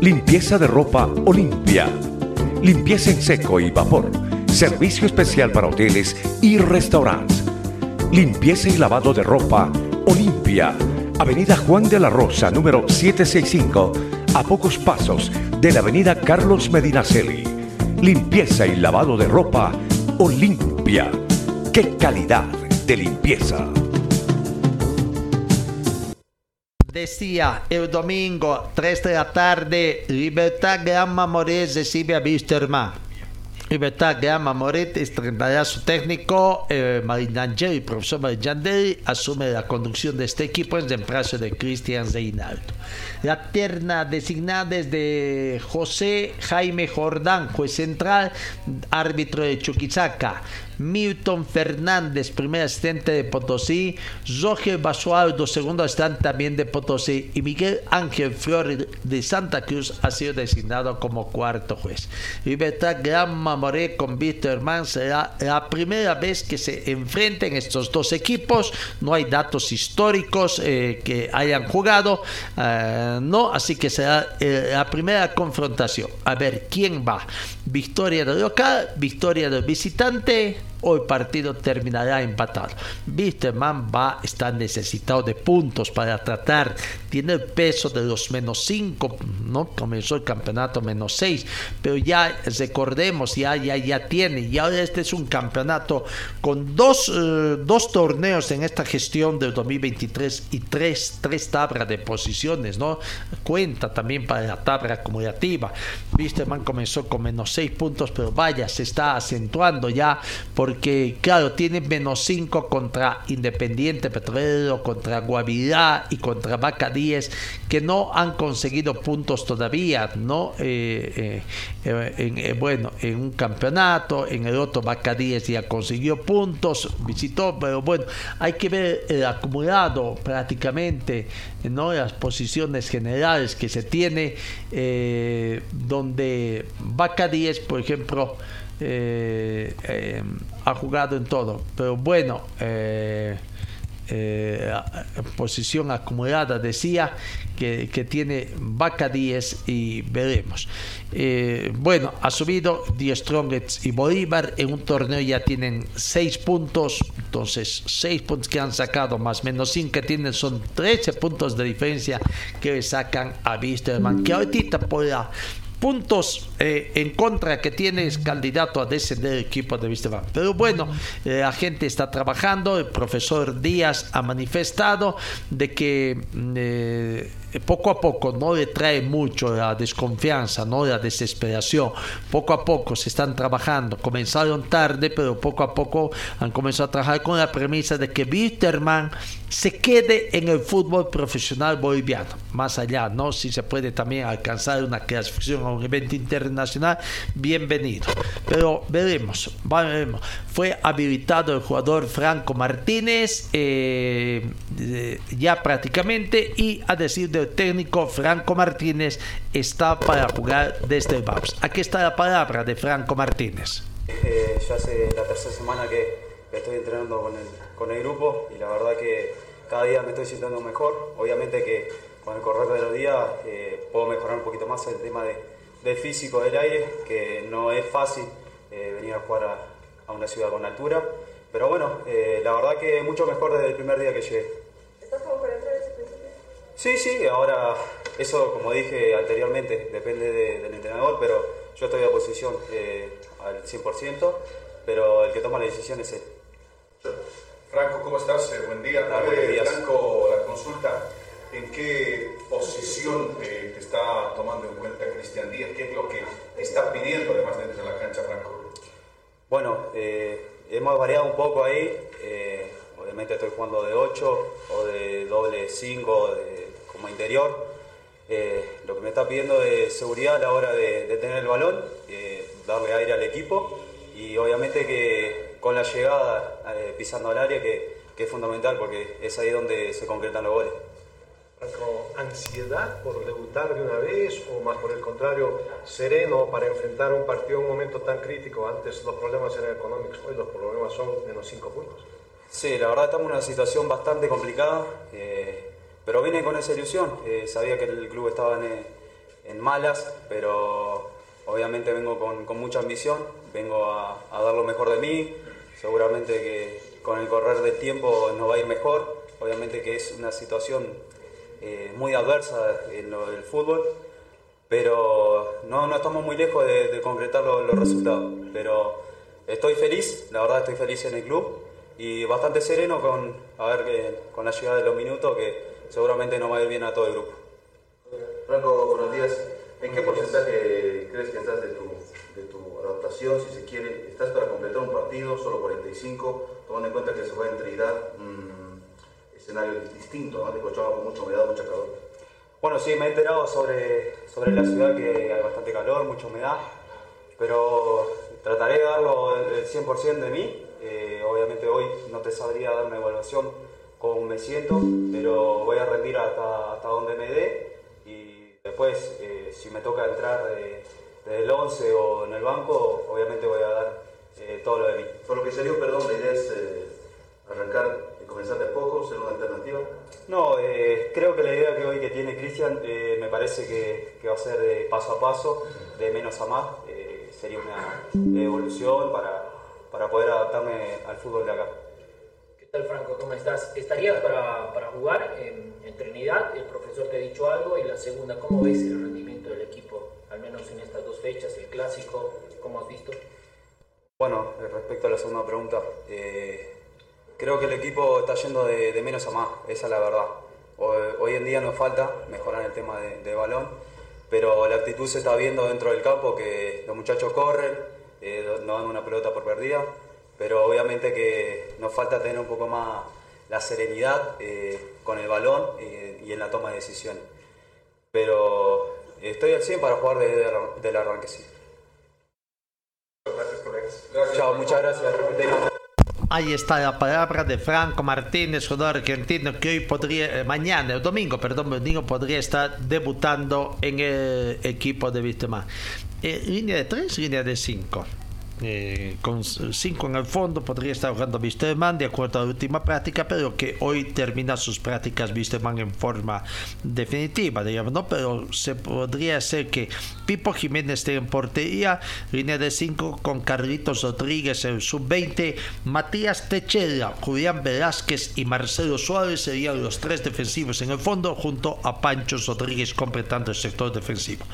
Limpieza de ropa Olimpia. Limpieza en seco y vapor Servicio especial para hoteles y restaurantes. Limpieza y lavado de ropa Olimpia. Avenida Juan de la Rosa, número 765, a pocos pasos de la Avenida Carlos Medinaceli. Limpieza y lavado de ropa Olimpia. ¡Qué calidad de limpieza! Decía el domingo, 3 de la tarde, Libertad Gran Mamorés recibe a Wisterman. Libertad Gama Moret estrenará su técnico, eh, el profesor Marinangeli, asume la conducción de este equipo en reemplazo de Cristian Reinaldo. La terna designada es de José Jaime Jordán, juez central, árbitro de Chuquisaca. Milton Fernández, primer asistente de Potosí, Roger Basualdo, segundo asistente también de Potosí, y Miguel Ángel Flores de Santa Cruz ha sido designado como cuarto juez. Libertad Gran Mamoré con Víctor Herman será la primera vez que se enfrenten estos dos equipos. No hay datos históricos eh, que hayan jugado, eh, no, así que será eh, la primera confrontación. A ver quién va. Victoria del local, victoria del visitante Hoy partido terminará empatado. Man va a estar necesitado de puntos para tratar. Tiene el peso de los menos 5, ¿no? Comenzó el campeonato menos 6, pero ya recordemos, ya, ya, ya tiene. Y ahora este es un campeonato con dos, eh, dos torneos en esta gestión del 2023 y tres, tres tablas de posiciones, ¿no? Cuenta también para la tabla acumulativa. Man comenzó con menos 6 puntos, pero vaya, se está acentuando ya por porque claro, tiene menos 5 contra Independiente Petrolero, contra Guavirá y contra Vaca 10, que no han conseguido puntos todavía, ¿no? Eh, eh, en, bueno, en un campeonato, en el otro Vaca 10 ya consiguió puntos, visitó, pero bueno, hay que ver el acumulado prácticamente, ¿no? Las posiciones generales que se tiene, donde Vaca 10, por ejemplo, eh, eh, ha jugado en todo. Pero bueno, eh, posición acumulada decía que, tiene Vaca 10 y veremos. bueno, ha subido Die Strongets y Bolívar. En un torneo ya tienen 6 puntos. Entonces, 6 puntos que han sacado más menos 5 que tienen son 13 puntos de diferencia que sacan a Wisterman. Que ahorita la puntos eh, en contra que tienes candidato a descender el equipo de Vista Pero bueno, eh, la gente está trabajando, el profesor Díaz ha manifestado de que mm, eh, poco a poco no le trae mucho la desconfianza, no la desesperación. Poco a poco se están trabajando. Comenzaron tarde, pero poco a poco han comenzado a trabajar con la premisa de que Bitterman se quede en el fútbol profesional boliviano. Más allá, ¿no? Si se puede también alcanzar una clasificación a un evento internacional, bienvenido. Pero veremos, veremos. Fue habilitado el jugador Franco Martínez eh, ya prácticamente y a decir de el técnico Franco Martínez está para jugar desde el VAPS. Aquí está la palabra de Franco Martínez. Eh, ya hace la tercera semana que estoy entrenando con el, con el grupo y la verdad que cada día me estoy sintiendo mejor. Obviamente que con el correr de los días eh, puedo mejorar un poquito más el tema de, del físico del aire, que no es fácil eh, venir a jugar a, a, una ciudad con altura. Pero bueno, la verdad que mucho mejor desde el primer día que llegué. ¿Estás como para entrar Sí, sí, ahora eso como dije anteriormente depende del entrenador, pero yo estoy a posición eh, al 100%, pero el que toma la decisión es él. Franco, ¿cómo estás? Eh, buen día. Ah, Franco, la consulta. ¿En qué posición eh, te está tomando en cuenta Cristian Díaz? ¿Qué es lo que está pidiendo además dentro de la cancha, Franco? Bueno, hemos variado un poco ahí. obviamente estoy jugando de 8 o de doble 5 de como interior. Eh, lo que me está pidiendo es seguridad a la hora de, tener el balón, eh, darle aire al equipo y obviamente que con la llegada eh, pisando al área que, es fundamental porque es ahí donde se concretan los goles. ¿Ansiedad por debutar de una vez o más por el contrario, sereno para enfrentar un partido en un momento tan crítico? Antes los problemas eran económicos, hoy los problemas son menos cinco puntos. Sí, la verdad estamos en una situación bastante complicada. Pero vine con esa ilusión, eh, sabía que el club estaba en, malas, pero obviamente vengo con, mucha ambición, vengo a, dar lo mejor de mí, seguramente que con el correr del tiempo nos va a ir mejor, obviamente que es una situación eh, muy adversa en lo del fútbol, pero no, no estamos muy lejos de, concretar los, resultados, pero estoy feliz, la verdad estoy feliz en el club y bastante sereno con, a ver con la llegada de los minutos que seguramente no va a ir bien a todo el grupo. Franco, buenos días. ¿En qué porcentaje crees que estás de tu, de tu adaptación, si se quiere? ¿Estás para completar un partido, solo 45, tomando en cuenta que se va a entregar un escenario distinto, ¿no? De Cochabamba con mucha humedad, mucha calor. Bueno, sí, me he enterado sobre, sobre la ciudad que hay bastante calor, mucha humedad, pero trataré de darlo el 100% de mí. Eh, obviamente hoy no te sabría dar una evaluación cómo me siento, pero voy a rendir hasta, hasta donde me dé y después eh, si me toca entrar desde el 11 o en el banco, obviamente voy a dar eh, todo lo de mí. Por lo que salió, perdón, la idea es eh, arrancar y comenzar de poco, ser una alternativa. No, creo que la idea que hoy que tiene Cristian me parece que, que, va a ser de paso a paso, de menos a más, sería una evolución para, para poder adaptarme al fútbol de acá tal, Franco? ¿Cómo estás? ¿Estarías para, para jugar en, Trinidad? El profesor te ha dicho algo. Y la segunda, ¿cómo ves el rendimiento del equipo? Al menos en estas dos fechas, el clásico, ¿cómo has visto? Bueno, respecto a la segunda pregunta, eh, creo que el equipo está yendo de, menos a más, esa es la verdad. Hoy, en día nos falta mejorar el tema de, balón, pero la actitud se está viendo dentro del campo, que los muchachos corren, eh, no dan una pelota por perdida, pero obviamente que nos falta tener un poco más la serenidad eh, con el balón eh, y en la toma de decisiones. Pero estoy al 100 para jugar desde el, del arranque, sí. Gracias, colegas. Chao, muchas gracias. Ahí está la palabra de Franco Martínez, jugador argentino que hoy podría, eh, mañana, el domingo, perdón, domingo podría estar debutando en el equipo de Vistemán. Eh, línea de tres, línea de cinco. Eh, con cinco en el fondo podría estar jugando Wisterman de acuerdo a la última práctica, pero que hoy termina sus prácticas Wisterman en forma definitiva, digamos, ¿no? Pero se podría hacer que Pipo Jiménez esté en portería, línea de 5 con Carlitos Rodríguez en sub-20, Matías Techera, Julián Velázquez y Marcelo Suárez serían los tres defensivos en el fondo, junto a Pancho Rodríguez completando el sector defensivo.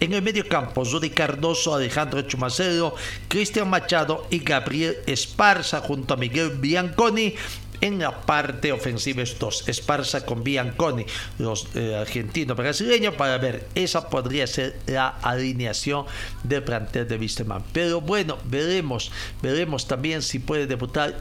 En el medio campo, Zuri Cardoso, Alejandro Chumacero, Cristian Machado y Gabriel Esparza junto a Miguel Bianconi. En la parte ofensiva estos Esparza con Bianconi, los eh, argentinos brasileños, para ver, esa podría ser la alineación del plantel de Wisterman. Pero bueno, veremos, veremos también si puede debutar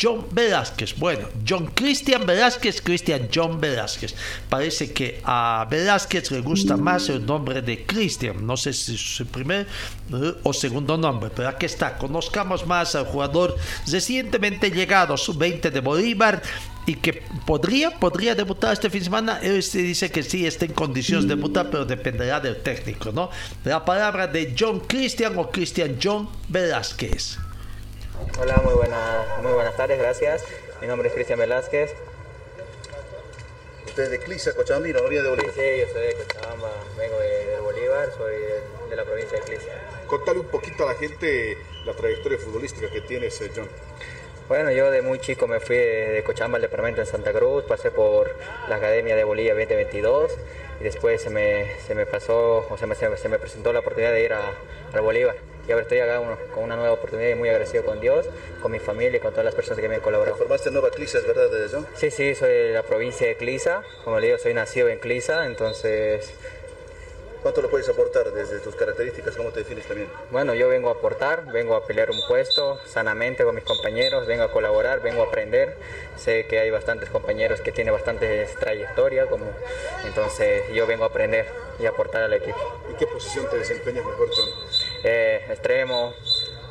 John Velázquez. Bueno, John Cristian Velázquez, Cristian John Velázquez. Parece que a Velázquez le gusta más el nombre de Cristian. No sé si es su primer eh, o segundo nombre, pero aquí está. Conozcamos más al jugador recientemente llegado, sub-20 de Bolívar. Y que podría, podría debutar este fin de semana. Él se dice que sí está en condiciones de debutar, pero dependerá del técnico, ¿no? La palabra de John Cristian o Cristian John Velázquez. Hola, muy, buena, muy buenas tardes, gracias. Mi nombre es Cristian Velázquez. ¿Usted es de Clisa, Cochabamba, no viene de Bolívar? Sí, yo soy de Cochabamba, vengo de, de Bolívar, soy de, de, la provincia de Clisa. Contale un poquito a la gente la trayectoria futbolística que tienes, John. Bueno, yo de muy chico me fui de Cochabamba al departamento en Santa Cruz, pasé por la Academia de Bolivia 2022 y después se me, se me pasó, o se me, se me presentó la oportunidad de ir a, a Bolívar y ahora estoy acá uno, con una nueva oportunidad y muy agradecido con Dios, con mi familia y con todas las personas que me han colaborado. ¿Formaste en Nueva Clisa, es verdad, de eso? Sí, sí, soy de la provincia de Clisa, como le digo, soy nacido en Clisa, entonces... ¿Cuánto le puedes aportar desde tus características? ¿Cómo te defines también? Bueno, yo vengo a aportar, vengo a pelear un puesto sanamente con mis compañeros, vengo a colaborar, vengo a aprender. Sé que hay bastantes compañeros que tienen bastante trayectoria, como... entonces yo vengo a aprender y aportar al equipo. ¿Y qué posición te desempeñas mejor, John? Eh, extremo,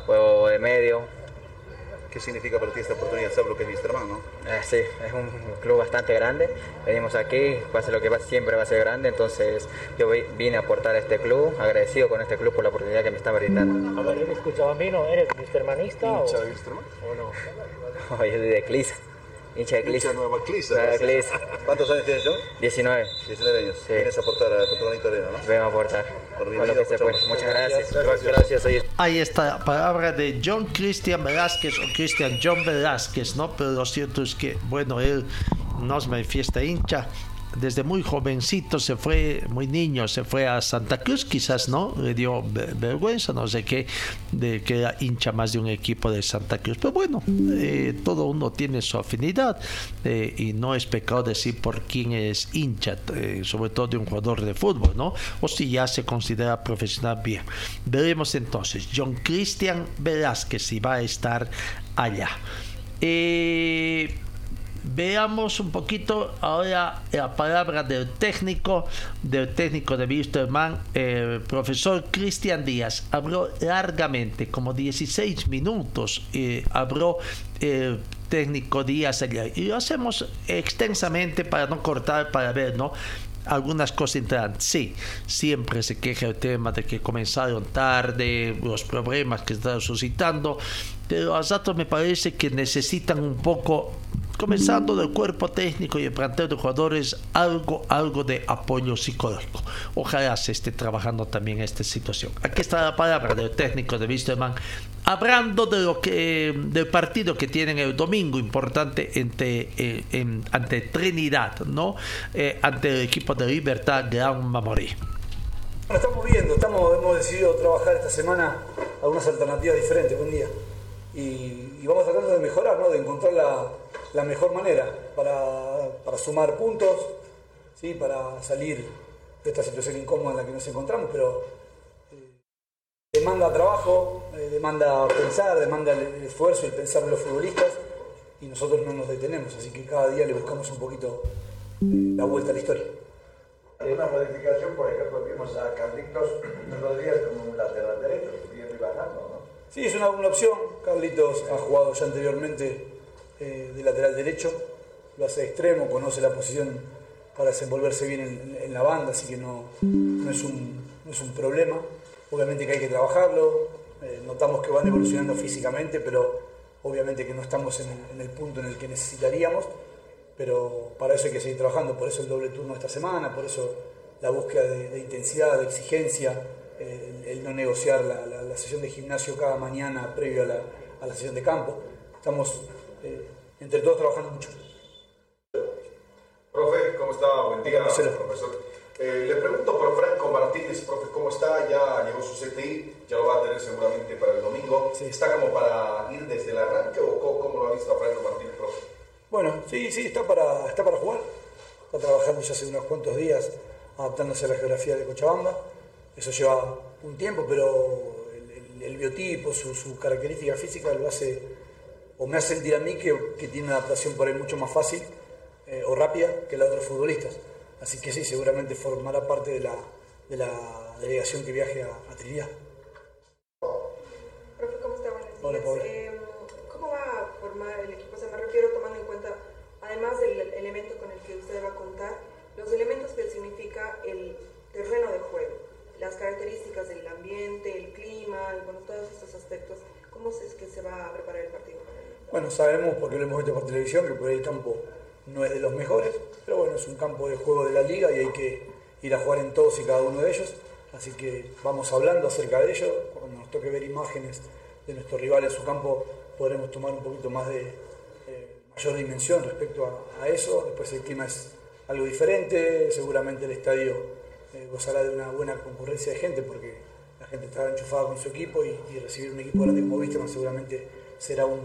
juego de medio. ¿Qué significa para ti esta oportunidad? ¿Sabes lo que es Wisterman, no? Eh, sí, es un club bastante grande. Venimos aquí, pase lo que pase, siempre va a ser grande. Entonces, yo vine a aportar a este club, agradecido con este club por la oportunidad que me está brindando. A ver, ¿eres cochabambino? ¿Eres wistermanista? ¿Hincha o... ¿O no? Yo soy de Clisa. Hincha de Clisa. Hincha Nueva Clisa. Clisa. ¿Cuántos años tienes, John? 19. 19 años. Sí. Vienes a aportar a tu granito de arena, ¿no? Vengo a aportar. Por Con lo que se puede. Muchas gracias. Gracias. gracias. Ahí. Ahí está la palabra de John Christian Velázquez o Christian John Velázquez, ¿no? Pero lo cierto es que, bueno, él nos manifiesta hincha. Desde muy jovencito se fue, muy niño, se fue a Santa Cruz, quizás no, le dio vergüenza, no sé qué, de que era hincha más de un equipo de Santa Cruz. Pero bueno, eh, todo uno tiene su afinidad eh, y no es pecado decir por quién es hincha, eh, sobre todo de un jugador de fútbol, ¿no? O si ya se considera profesional bien. Veremos entonces, John Cristian Velázquez si va a estar allá. Eh, veamos un poquito ahora la palabra del técnico, del técnico de Wisterman, el profesor Cristian Díaz. Habló largamente, como 16 minutos, eh, habló el técnico Díaz allá. Y lo hacemos extensamente para no cortar, para ver, ¿no? algunas cosas entran. Sí, siempre se queja el tema de que comenzaron tarde, los problemas que están suscitando, pero a ratos me parece que necesitan un poco comenzando del cuerpo técnico y el plantel de jugadores, algo, algo de apoyo psicológico. Ojalá se esté trabajando también esta situación. Aquí está la palabra del técnico de Wisterman, hablando de lo que del partido que tienen el domingo importante ante, eh, en, ante Trinidad, ¿no? Eh, ante el equipo de Libertad Gran. Bueno, estamos viendo, estamos, hemos decidido trabajar esta semana algunas alternativas diferentes un día. Y, vamos tratando de mejorar, ¿no? de encontrar la, mejor manera para, para, sumar puntos, ¿sí? para salir de esta situación incómoda en la que nos encontramos, pero demanda trabajo, eh, demanda pensar, demanda el, esfuerzo y el pensar de los futbolistas y nosotros no nos detenemos, así que cada día le buscamos un poquito eh, la vuelta a la historia. Una modificación, por ejemplo, vimos a Carlitos Rodríguez como un lateral derecho, y bajando. Sí, es una, una opción. Carlitos ha jugado ya anteriormente eh, de lateral derecho, lo hace de extremo, conoce la posición para desenvolverse bien en, la banda, así que no, no, es un, no es un problema. Obviamente que hay que trabajarlo, eh, notamos que van evolucionando físicamente, pero obviamente que no estamos en el, punto en el que necesitaríamos, pero para eso hay que seguir trabajando, por eso el doble turno esta semana, por eso la búsqueda de, de intensidad, de exigencia, eh, el, no negociar la, la, la, sesión de gimnasio cada mañana previo a la, a la sesión de campo. Estamos eh, entre todos trabajando mucho. Profe, ¿cómo está? Buen día, profesor. Eh, le pregunto por Franco Martínez, profe, ¿cómo está? Ya llegó su CTI, ya lo va a tener seguramente para el domingo. ¿Está como para ir desde el arranque o cómo, cómo lo ha visto a Franco Martínez, profe? Bueno, sí, sí, está para, está para jugar. Está trabajando ya hace unos cuantos días adaptándose a la geografía de Cochabamba. Eso lleva un tiempo, pero el, el, el biotipo, su, su, característica física lo hace, o me hace sentir a mí que, que tiene una adaptación por ahí mucho más fácil eh, o rápida que la de otros futbolistas. Así que sí, seguramente formará parte de la, de la delegación que viaje a, a Trinidad. Profe, ¿cómo está? Hola. Eh, ¿Cómo va a formar el equipo? O sea, me refiero tomando en cuenta, además del elemento con el que usted va a contar, los elementos que significa el terreno de juego, las características del ambiente, el clima, bueno, todos estos aspectos. ¿Cómo es que se va a preparar el partido? Bueno, sabemos, porque lo hemos visto por televisión, que por el campo no es de los mejores, pero bueno, es un campo de juego de la liga y hay que ir a jugar en todos y cada uno de ellos. Así que vamos hablando acerca de ello. Cuando nos toque ver imágenes de nuestro rival en su campo, podremos tomar un poquito más de eh, mayor dimensión respecto a, eso. Después el clima es algo diferente, seguramente el estadio eh, gozará de una buena concurrencia de gente porque la gente está enchufada con su equipo y, y recibir un equipo grande como Wisterman seguramente será un,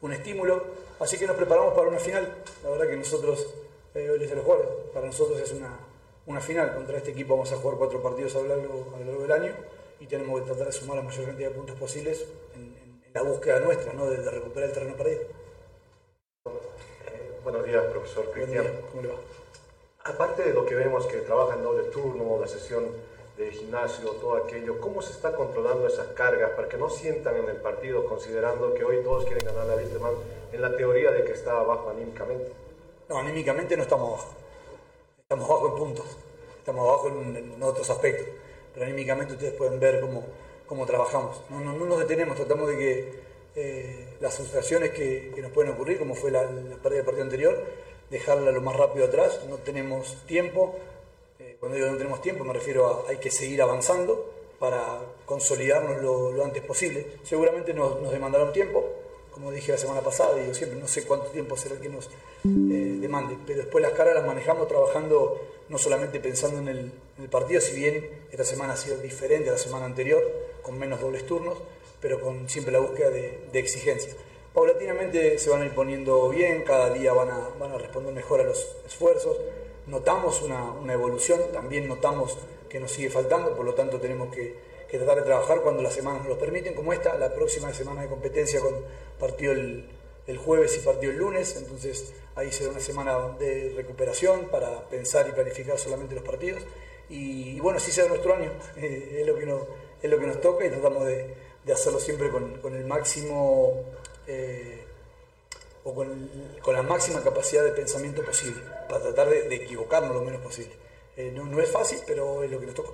un estímulo. Así que nos preparamos para una final. La verdad que nosotros, eh, hoy les los jugadores, para nosotros es una, una final. Contra este equipo vamos a jugar cuatro partidos a lo, largo, a lo largo del año y tenemos que tratar de sumar la mayor cantidad de puntos posibles en, en, en la búsqueda nuestra, ¿no? de, de, recuperar el terreno perdido. Eh, buenos días, profesor Cristian. Día. ¿Cómo le va? Aparte de lo que vemos que trabaja en doble turno, la sesión de gimnasio, todo aquello, ¿cómo se está controlando esas cargas para que no sientan en el partido considerando que hoy todos quieren ganar la Wisterman en la teoría de que está abajo anímicamente? No, anímicamente no estamos abajo. Estamos abajo en puntos, estamos abajo en, en otros aspectos, pero anímicamente ustedes pueden ver cómo, cómo trabajamos. No, nos detenemos, tratamos de que eh, las frustraciones que, que, nos pueden ocurrir, como fue la, la pérdida del partido anterior, dejarla lo más rápido atrás, no tenemos tiempo, cuando digo no tenemos tiempo me refiero a hay que seguir avanzando para consolidarnos lo, lo antes posible. Seguramente nos, nos, demandará un tiempo, como dije la semana pasada, digo siempre, no sé cuánto tiempo será el que nos eh, demande, pero después las caras las manejamos trabajando no solamente pensando en el, en el, partido, si bien esta semana ha sido diferente a la semana anterior, con menos dobles turnos, pero con siempre la búsqueda de, de exigencia. Paulatinamente se van a ir poniendo bien, cada día van a, van a responder mejor a los esfuerzos, notamos una, una, evolución, también notamos que nos sigue faltando, por lo tanto tenemos que, que, tratar de trabajar cuando las semanas nos lo permiten, como esta, la próxima semana de competencia con partido el, el jueves y partido el lunes, entonces ahí será una semana de recuperación para pensar y planificar solamente los partidos. Y, bueno, así será nuestro año, es, lo que nos, es lo que nos toca y tratamos de, de hacerlo siempre con, con el máximo... Eh, o con, con, la máxima capacidad de pensamiento posible, para tratar de, de equivocarnos lo menos posible. Eh, no, no, es fácil, pero es lo que nos toca.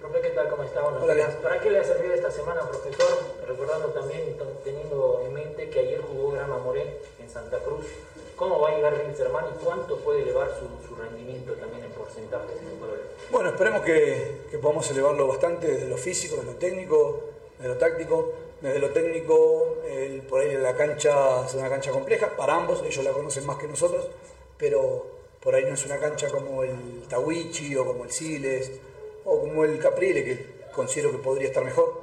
Profe, ¿qué tal? ¿Cómo está? Buenos días. ¿Para qué le ha servido esta semana, profesor? Recordando también, teniendo en mente que ayer jugó Grama Morén en Santa Cruz. ¿Cómo va a llegar Wilstermann y cuánto puede elevar su, su rendimiento también en porcentaje? Bueno, esperemos que, que podamos elevarlo bastante desde lo físico, desde lo técnico, desde lo táctico desde lo técnico, por ahí la cancha es una cancha compleja, para ambos, ellos la conocen más que nosotros, pero por ahí no es una cancha como el Tawichi o como el Siles o como el Caprile, que considero que podría estar mejor.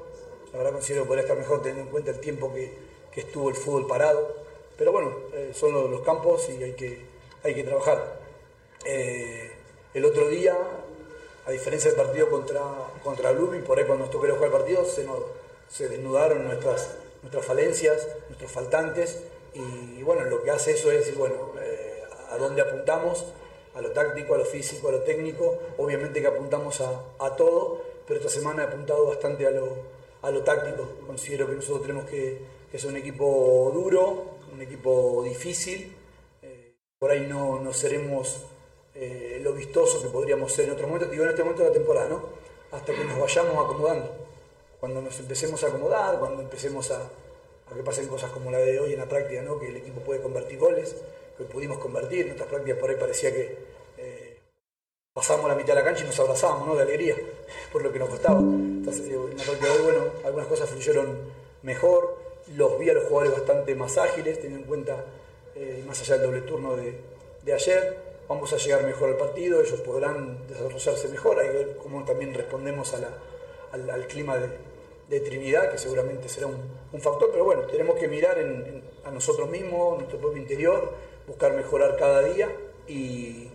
La verdad considero que podría estar mejor teniendo en cuenta el tiempo que, que estuvo el fútbol parado. Pero bueno, eh, son los, campos y hay que, hay que trabajar. Eh, el otro día a diferencia del partido contra, contra Blooming, por ahí cuando nos tocó jugar el partido se, se desnudaron nuestras, nuestras falencias, nuestros faltantes, y, bueno, lo que hace eso es decir, bueno, eh, a dónde apuntamos, a lo táctico, a lo físico, a lo técnico, obviamente que apuntamos a, todo, pero esta semana he apuntado bastante a lo, a lo táctico, considero que nosotros tenemos que, que ser un equipo duro, un equipo difícil, eh, por ahí no, no seremos eh, lo vistoso que podríamos ser en otro momento, digo en este momento de la temporada, ¿no? Hasta que nos vayamos acomodando. Cuando nos empecemos a acomodar, cuando empecemos a, que pasen cosas como la de hoy en la práctica, ¿no? Que el equipo puede convertir goles, que pudimos convertir, en otras prácticas por ahí parecía que eh, pasamos la mitad de la cancha y nos abrazábamos, ¿no? De alegría, por lo que nos costaba. Entonces, en la práctica de hoy, bueno, algunas cosas fluyeron mejor, los vi a los jugadores bastante más ágiles, teniendo en cuenta, eh, más allá del doble turno de, de ayer, vamos a llegar mejor al partido, ellos podrán desarrollarse mejor, ahí ver cómo también respondemos al, clima de, Trinidad, que seguramente será un, factor, pero bueno, tenemos que mirar a nosotros mismos, nuestro propio interior, buscar mejorar cada día y,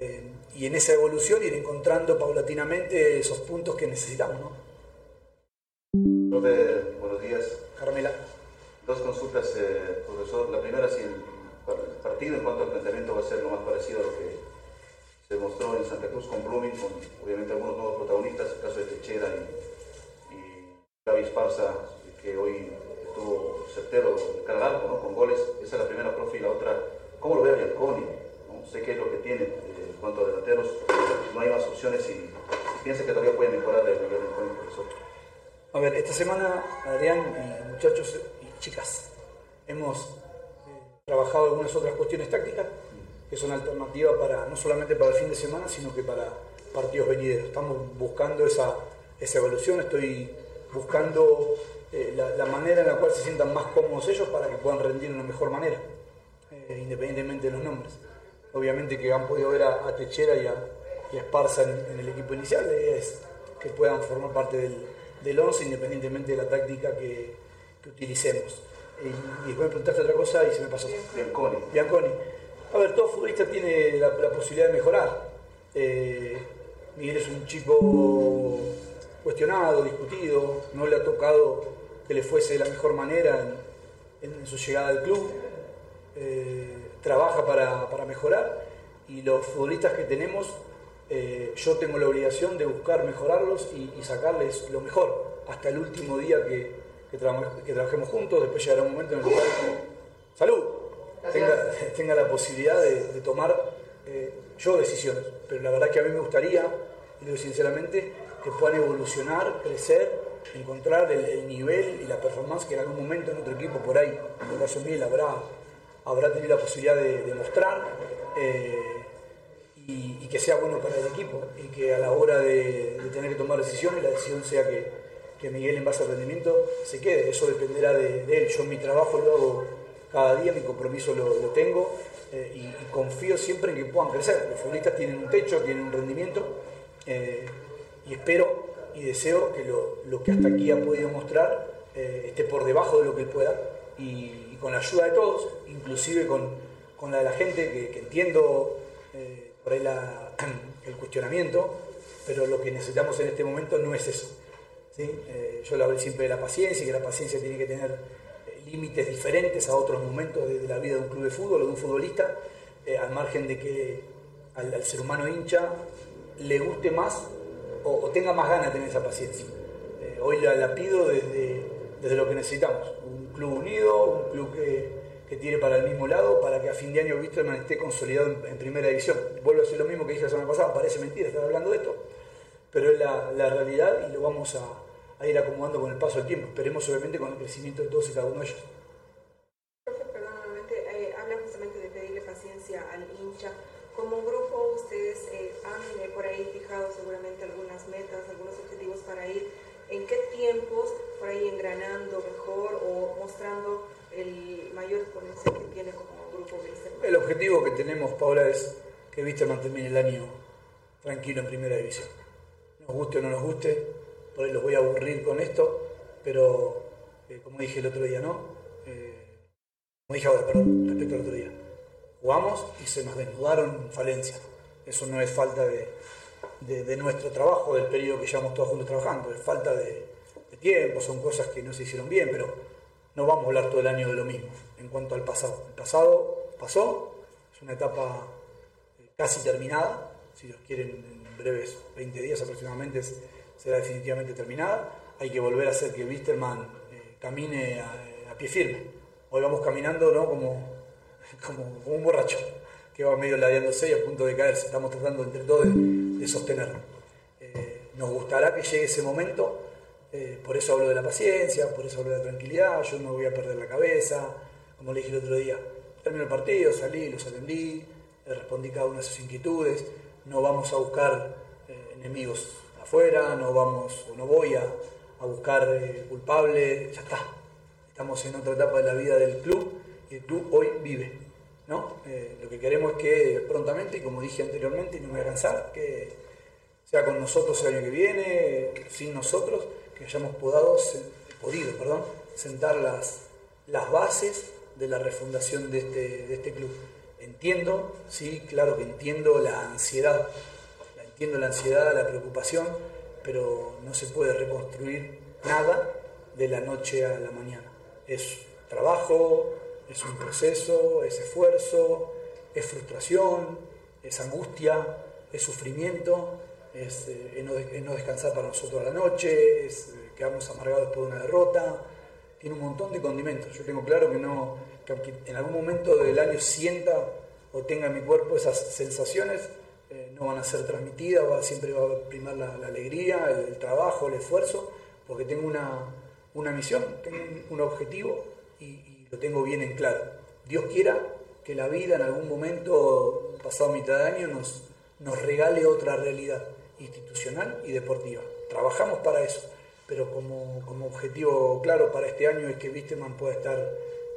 eh, y en esa evolución ir encontrando paulatinamente esos puntos que necesitamos. ¿no? buenos días. Carmela. Dos consultas, eh, profesor. La primera, si el partido en cuanto al planteamiento va a ser lo más parecido a lo que se mostró en Santa Cruz con Blooming, con obviamente algunos nuevos protagonistas, el caso de Techera y, Gaby Esparza, que hoy estuvo certero de cara al con goles. Esa es la primera, profe, y la otra, ¿cómo lo ve a Bianconi? Sé qué es lo que tiene eh, en cuanto a delanteros, no hay más opciones y, piensa que todavía puede mejorar el nivel del profesor. A ver, esta semana, Adrián, muchachos y chicas, hemos trabajado algunas otras cuestiones tácticas que son alternativas para, no solamente para el fin de semana, sino que para partidos venideros. Estamos buscando esa, esa evolución, estoy buscando eh, la, manera en la cual se sientan más cómodos ellos para que puedan rendir de una mejor manera, eh, independientemente de los nombres. Obviamente que han podido ver a, Techera y a, Esparza en, el equipo inicial, la idea es que puedan formar parte del, del 11 independientemente de la táctica que, que utilicemos y, después me preguntaste otra cosa y se me pasó. Bianconi. Bianconi. A ver, todo futbolista tiene la, posibilidad de mejorar. Eh, Miguel es un chico cuestionado, discutido, no le ha tocado que le fuese de la mejor manera en, su llegada al club. Eh, trabaja para, mejorar y los futbolistas que tenemos, eh, yo tengo la obligación de buscar mejorarlos y sacarles lo mejor hasta el último día que, que, trabajemos juntos, después llegará un momento en el cual, salud, tenga, la posibilidad de, tomar eh, yo decisiones. Pero la verdad que a mí me gustaría, y digo sinceramente, que puedan evolucionar, crecer, encontrar el, nivel y la performance que en algún momento en otro equipo por ahí, en el caso mío, habrá, habrá tenido la posibilidad de, mostrar. Eh, y, que sea bueno para el equipo y que a la hora de, tener que tomar decisiones la decisión sea que, que Miguel en base al rendimiento se quede. Eso dependerá de, él. Yo mi trabajo lo hago cada día, mi compromiso lo, tengo eh, y, confío siempre en que puedan crecer. Los futbolistas tienen un techo, tienen un rendimiento eh, y espero y deseo que lo, que hasta aquí ha podido mostrar eh, esté por debajo de lo que él pueda y, con la ayuda de todos, inclusive con, la de la gente que, entiendo por ahí el cuestionamiento, pero lo que necesitamos en este momento no es eso eh, yo le hablo siempre de la paciencia y que la paciencia tiene que tener eh, límites diferentes a otros momentos de, la vida de un club de fútbol o de un futbolista, eh, al margen de que al, ser humano hincha le guste más o, tenga más ganas de tener esa paciencia. hoy la, pido desde, desde, lo que necesitamos, un club unido, un club que, que tire para el mismo lado para que a fin de año Wisterman esté consolidado en, primera división. Vuelvo a decir lo mismo que dije la semana pasada, parece mentira estar hablando de esto, pero es la, realidad y lo vamos a, ir acomodando con el paso del tiempo. Esperemos obviamente con el crecimiento de todos y cada uno de ellos. Por ahí engranando mejor o mostrando el mayor potencial que tiene como grupo El objetivo que tenemos, Paula, es que Wisterman termine el año tranquilo en primera división nos guste o no nos guste, por ahí los voy a aburrir con esto, pero eh, como dije el otro día, ¿no? Eh, como dije ahora, perdón, respecto al otro día. Jugamos y se nos desnudaron falencias. Eso no es falta de, nuestro trabajo, del periodo que llevamos todos juntos trabajando. Es falta de tiempo, son cosas que no se hicieron bien, pero no vamos a hablar todo el año de lo mismo en cuanto al pasado. El pasado pasó, es una etapa eh, casi terminada, si los quieren en breves 20 días aproximadamente será definitivamente terminada. Hay que volver a hacer que Wisterman eh, camine a, a pie firme. Hoy vamos caminando ¿no? como, como, como un borracho que va medio ladeándose y a punto de caerse. Estamos tratando entre todos de, de sostenerlo. Eh, nos gustará que llegue ese momento, eh, por eso hablo de la paciencia, por eso hablo de la tranquilidad, yo no voy a perder la cabeza, como le dije el otro día, terminó el partido, salí, los atendí, le respondí cada una de sus inquietudes, no vamos a buscar eh, enemigos afuera, no vamos o no voy a, buscar eh, culpables, ya está, estamos en otra etapa de la vida del club y el club hoy vive. ¿no? Eh, lo que queremos es que prontamente, y como dije anteriormente, y no me voy a cansar, que sea con nosotros el año que viene, sin nosotros, hayamos podado, podido perdón, sentar las, las bases de la refundación de este, de este club. Entiendo, sí, claro que entiendo la ansiedad, entiendo la ansiedad, la preocupación, pero no se puede reconstruir nada de la noche a la mañana. Es trabajo, es un proceso, es esfuerzo, es frustración, es angustia, es sufrimiento, es eh, no, no descansar para nosotros a la noche, es eh, quedarnos amargados después de una derrota. Tiene un montón de condimentos. Yo tengo claro que no, que aunque en algún momento del año sienta o tenga en mi cuerpo esas sensaciones, eh, no van a ser transmitidas, va, siempre va a primar la, la alegría, el, el trabajo, el esfuerzo, porque tengo una, una misión, tengo un, un objetivo y, y lo tengo bien en claro. Dios quiera que la vida en algún momento, pasado mitad de año, nos, nos regale otra realidad institucional y deportiva. Trabajamos para eso, pero como, como objetivo claro para este año es que Wisterman pueda estar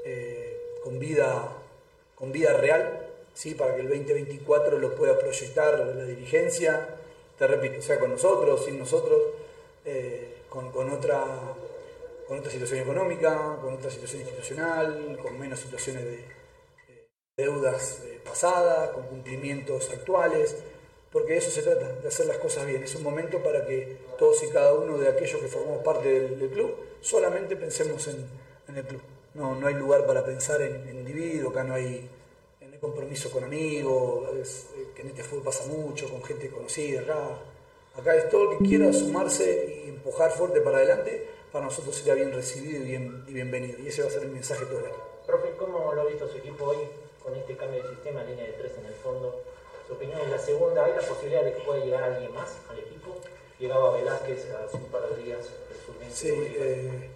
eh, con, vida, con vida real, ¿sí? para que el 2024 lo pueda proyectar la dirigencia, te repito, sea con nosotros, sin nosotros, eh, con, con otra, con otra situación económica, con otra situación institucional, con menos situaciones de deudas eh, pasadas, con cumplimientos actuales, porque de eso se trata, de hacer las cosas bien. Es un momento para que todos y cada uno de aquellos que formamos parte del, club solamente pensemos en, el club. No, no hay lugar para pensar en, en individuo, acá no hay, no hay compromiso con amigos, eh, que en este fútbol pasa mucho, con gente conocida acá. Acá es todo el que quiera sumarse y empujar fuerte para adelante, para nosotros será bien recibido y, bien, y bienvenido. Y ese va a ser el mensaje todo el año. Profe, ¿cómo lo ha visto su equipo hoy con este cambio de sistema, línea de tres en el fondo? Opinión en la segunda, ¿hay la posibilidad de que pueda llegar alguien más al equipo? Llegaba Velázquez hace un par de días, el sub-20 Sí, eh,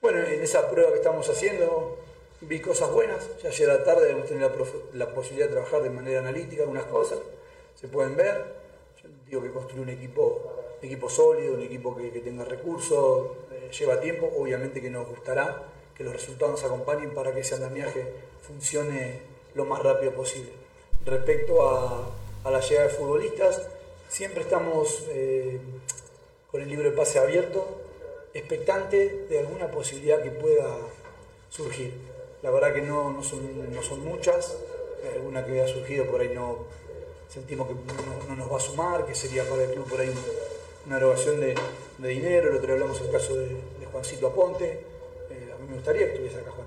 bueno, en esa prueba que estamos haciendo vi cosas buenas. Ya ayer a la tarde hemos tenido la, posibilidad de trabajar de manera analítica algunas cosas, se pueden ver. Yo digo que construir un equipo, equipo sólido, un equipo que, que tenga recursos, eh, lleva tiempo. Obviamente que nos gustará que los resultados nos acompañen para que ese andamiaje funcione lo más rápido posible. Respecto a, a la llegada de futbolistas, siempre estamos eh, con el libro de pase abierto, expectante de alguna posibilidad que pueda surgir. La verdad que no, no, son, no son muchas, alguna que haya surgido por ahí no sentimos que no, no nos va a sumar, que sería para el club por ahí un- una erogación de, de dinero, el otro día hablamos el caso de, Juancito Aponte, Eh, a mí me gustaría que estuviese acá Juan.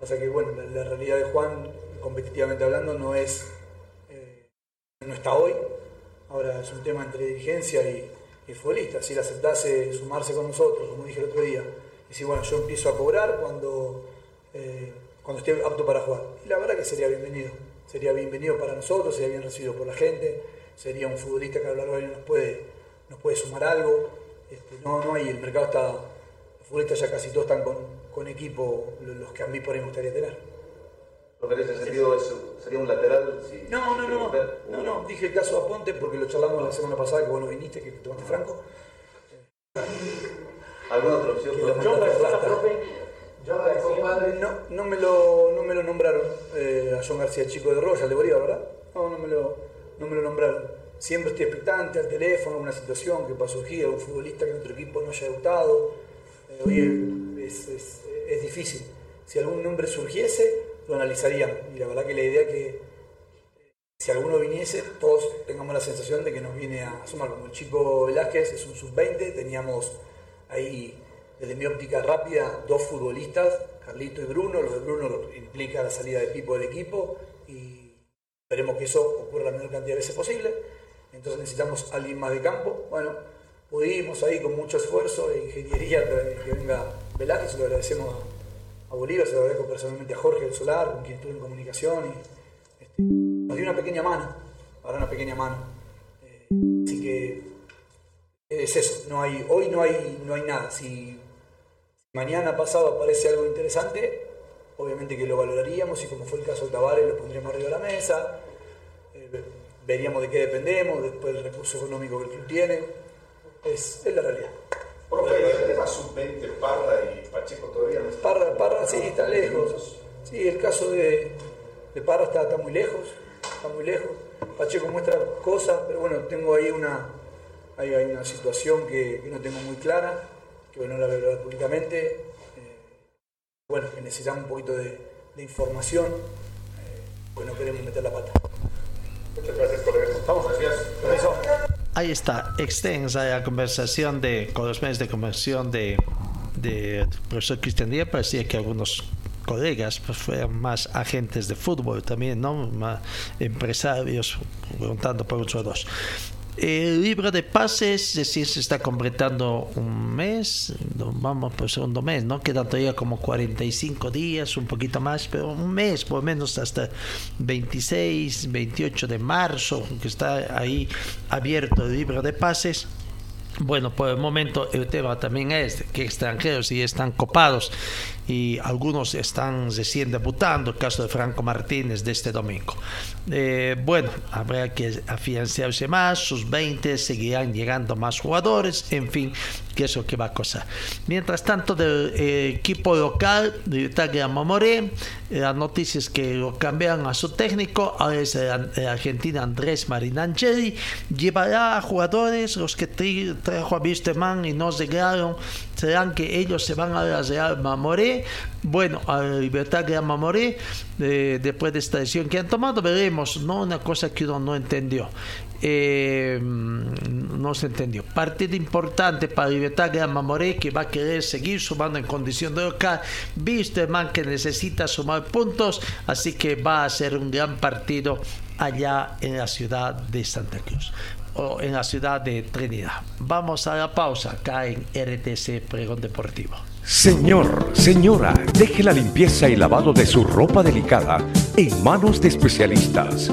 Pasa que bueno, la, realidad de Juan, competitivamente hablando, no es, no está hoy, ahora es un tema entre dirigencia y, y futbolista, si él aceptase sumarse con nosotros, como dije el otro día, y decir, bueno, yo empiezo a cobrar cuando, eh, cuando esté apto para jugar. Y la verdad que sería bienvenido, sería bienvenido para nosotros, sería bien recibido por la gente, sería un futbolista que a lo largo del nos puede, nos puede sumar algo. Este, no, no hay, el mercado está, los futbolistas ya casi todos están con, con equipo, lo- los que a mí por ahí me gustaría tener. Lo que en ese sentido es- sería un lateral. Si, No, no, no, no, no, dije el caso de Aponte porque lo charlamos la semana pasada que vos no viniste, que tomaste Franco. ¿Alguna otra opción? A García. No, no, me lo, no me lo nombraron eh, a John García, chico de Royal, de Bolívar, ¿verdad? No, no me lo, no me lo nombraron. Siempre estoy expectante al teléfono, alguna situación que pueda surgir, algún futbolista que en otro equipo no haya debutado. Eh, oye, es, es- es difícil. Si algún nombre surgiese, lo analizaríamos. Y la verdad que la idea es que si alguno viniese, todos tengamos la sensación de que nos viene a sumar. Como el chico Velázquez es un sub-20, teníamos ahí, desde mi óptica rápida, dos futbolistas, Carlito y Bruno. Lo de Bruno implica la salida de Pipo del equipo y esperemos que eso ocurra la menor cantidad de veces posible. Entonces necesitamos alguien más de campo. Bueno, pudimos ahí con mucho esfuerzo e ingeniería que venga Velázquez, lo agradecemos a, Bolívar, se lo agradezco personalmente a Jorge del Solar, con quien estuve en comunicación y este, nos dio una pequeña mano, para una pequeña mano. Eh, así que es eso, no hay, hoy no hay, no hay nada. Si mañana pasado aparece algo interesante, obviamente que lo valoraríamos y como fue el caso de Tavares lo pondríamos arriba de la mesa, eh, veríamos de qué dependemos, después del recurso económico que el club tiene, es, es la realidad. Profe, el tema sub-20, Parra y Pacheco todavía no está. Parra, Parra sí, está lejos. Sí, el caso de, de Parra está, está muy lejos, está muy lejos. Pacheco muestra cosas, pero bueno, tengo ahí una, hay, hay una situación que, que, no tengo muy clara, que bueno, la veo públicamente. Eh, bueno, que necesitamos un poquito de, de información, eh, pues no queremos meter la pata. Muchas gracias, colega. Vamos, gracias. Ahí está, extensa la conversación de, con los medios de conversión de, de profesor Cristian Díaz. Parecía que algunos colegas pues, fueran más agentes de fútbol también, ¿no? Más empresarios, preguntando por otros dos. El libro de pases, es decir, se está completando un mes, vamos por segundo mes, ¿no? Quedan todavía como 45 días, un poquito más, pero un mes, por lo menos hasta 26, 28 de marzo, que está ahí abierto el libro de pases. Bueno, por el momento el tema también es que extranjeros y están copados y algunos están recién debutando, el caso de Franco Martínez de este domingo. Eh, bueno, habrá que afianzarse más, sus 20 seguirán llegando más jugadores, en fin, que eso que va a costar. Mientras tanto, del eh, equipo local de Italia Mamoré, la noticia es que lo cambian a su técnico, ahora es el, el argentino Andrés Marinangeli, llevará a jugadores, los que trajo a Bisteman y no llegaron, serán que ellos se van a la Real Mamoré bueno, a Libertad de Mamoré, eh, después de esta decisión que han tomado, veremos, ¿no? Una cosa que uno no entendió. Eh, no se entendió. Partido importante para Libertad de Mamoré que va a querer seguir sumando en condición de local. Visto man que necesita sumar puntos, así que va a ser un gran partido allá en la ciudad de Santa Cruz o en la ciudad de Trinidad. Vamos a la pausa acá en RTC Pregón Deportivo. Señor, señora, deje la limpieza y lavado de su ropa delicada en manos de especialistas.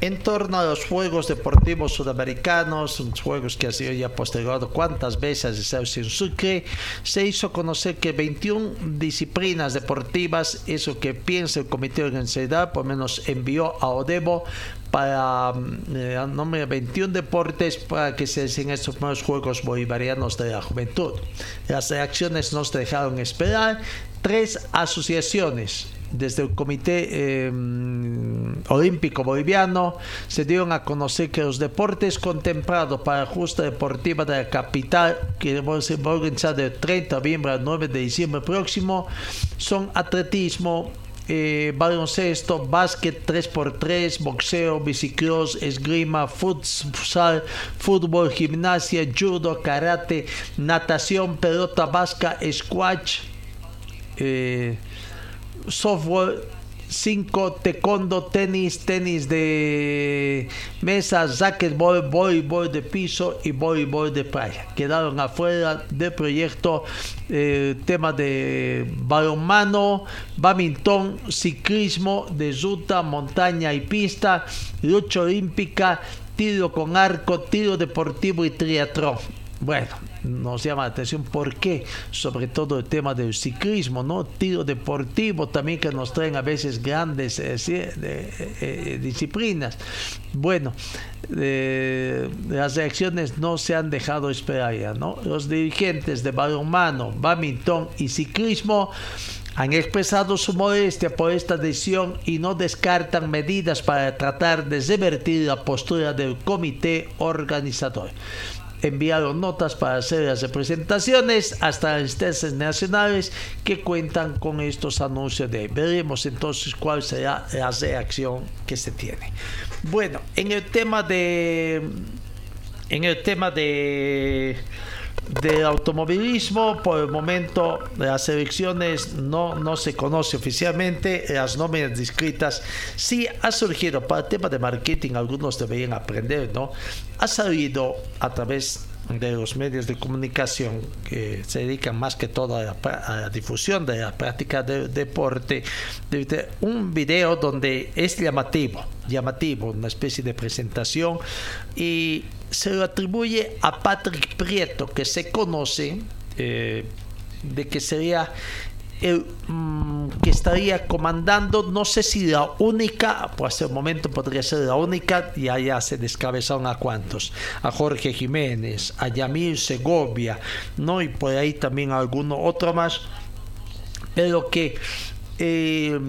En torno a los Juegos Deportivos Sudamericanos, juegos que han sido ya postergados cuántas veces en Sucre, se hizo conocer que 21 disciplinas deportivas, eso que piensa el Comité de Organización, por menos envió a Odebo para eh, nombre 21 deportes para que se den estos nuevos Juegos Bolivarianos de la Juventud. Las reacciones nos dejaron esperar. Tres asociaciones desde el Comité eh, Olímpico Boliviano se dieron a conocer que los deportes contemplados para la justa deportiva de la capital, que va a organizar del 30 de noviembre al 9 de diciembre próximo, son atletismo, eh, baloncesto, básquet 3x3, boxeo, bicicross, esgrima, futsal, fútbol, gimnasia, judo, karate, natación, pelota vasca, squash. Eh, software 5, taekwondo, tenis, tenis de mesa, racquetball, voleibol de piso y voleibol de playa. Quedaron afuera del proyecto eh, temas de balonmano, badminton, ciclismo de ruta, montaña y pista, lucha olímpica, tiro con arco, tiro deportivo y triatlón. bueno, nos llama la atención por qué, sobre todo el tema del ciclismo, ¿no? Tiro deportivo también que nos traen a veces grandes eh, eh, disciplinas. Bueno, las reacciones no se han dejado esperar ya. Los dirigentes de balonmano, badminton y ciclismo han expresado su modestia por esta decisión y no descartan medidas para tratar de revertir la postura del comité organizador. Enviaron notas para hacer las representaciones hasta las instancias nacionales que cuentan con estos anuncios de Veremos entonces cuál será la reacción que se tiene. Bueno, en el tema de en el tema de de automovilismo, por el momento las elecciones no, no se conoce oficialmente, las nóminas descritas sí ha surgido para el tema de marketing, algunos deberían aprender, ¿no? Ha salido a través de los medios de comunicación que se dedican más que todo a la, difusión de la práctica del deporte, de, un video donde es llamativo, llamativo, una especie de presentación y se lo atribuye a Patrick Prieto, que se conoce eh, de que sería el mm, que estaría comandando, no sé si la única, por ese momento podría ser la única, y allá se descabezaron a cuantos, a Jorge Jiménez, a Yamil Segovia, ¿no? y por ahí también alguno otro más, pero que eh,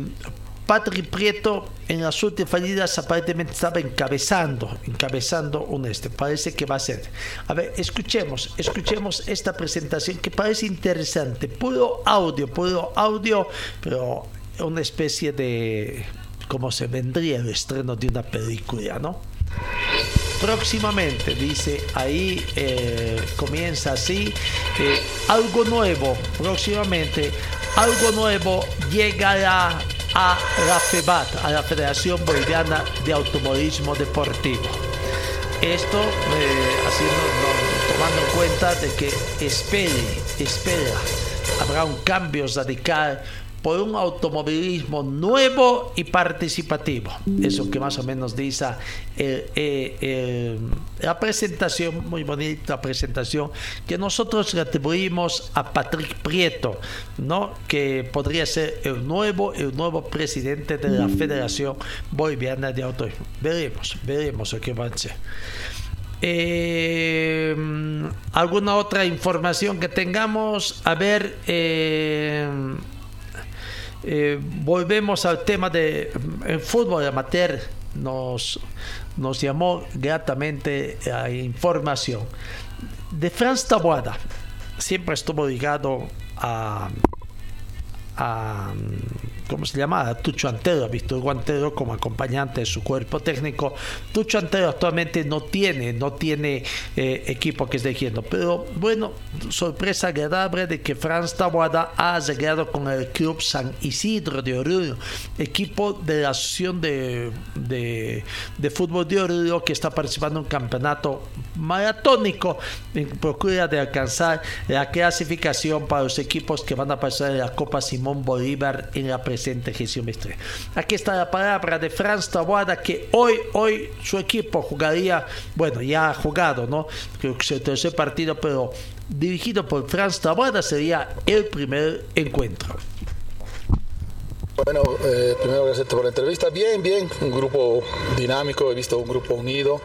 Patrick Prieto en las últimas fallidas aparentemente estaba encabezando, encabezando un este. Parece que va a ser. A ver, escuchemos, escuchemos esta presentación que parece interesante. Puro audio, puro audio, pero una especie de como se vendría el estreno de una película, ¿no? Próximamente, dice ahí, eh, comienza así, eh, algo nuevo, próximamente, algo nuevo llegará a la FEBAT, a la Federación Boliviana de Automovilismo Deportivo. Esto eh, tomando en cuenta de que espere, espera, habrá un cambio radical por un automovilismo nuevo y participativo. Eso que más o menos dice eh, eh, la presentación, muy bonita presentación, que nosotros le atribuimos a Patrick Prieto, ¿no? que podría ser el nuevo, el nuevo presidente de la Federación Boliviana de Automovilismo. Veremos, veremos lo va a ser. Eh, ¿Alguna otra información que tengamos? A ver, eh, volvemos al tema de el fútbol amateur. Nos, nos llamó gratamente a información. De Franz Tabuada, siempre estuvo ligado a ¿cómo se llama? Tucho Antero, visto Guantero como acompañante de su cuerpo técnico. Tucho Antero actualmente no tiene, no tiene eh, equipo que esté dirigiendo, pero bueno, sorpresa agradable de que Franz Tabuada ha arreglado con el Club San Isidro de Oruro, equipo de la Asociación de, de, Fútbol de Oruro que está participando en un campeonato maratónico en procura de alcanzar la clasificación para los equipos que van a pasar en la Copa Simón Bolívar en la presente gestión Aquí está la palabra de Franz Taboada que hoy, hoy su equipo jugaría, bueno, ya ha jugado, ¿no? Creo que es el tercer partido, pero dirigido por Franz Taboada sería el primer encuentro. Bueno, eh, primero gracias por la entrevista. Bien, bien, un grupo dinámico, he visto un grupo unido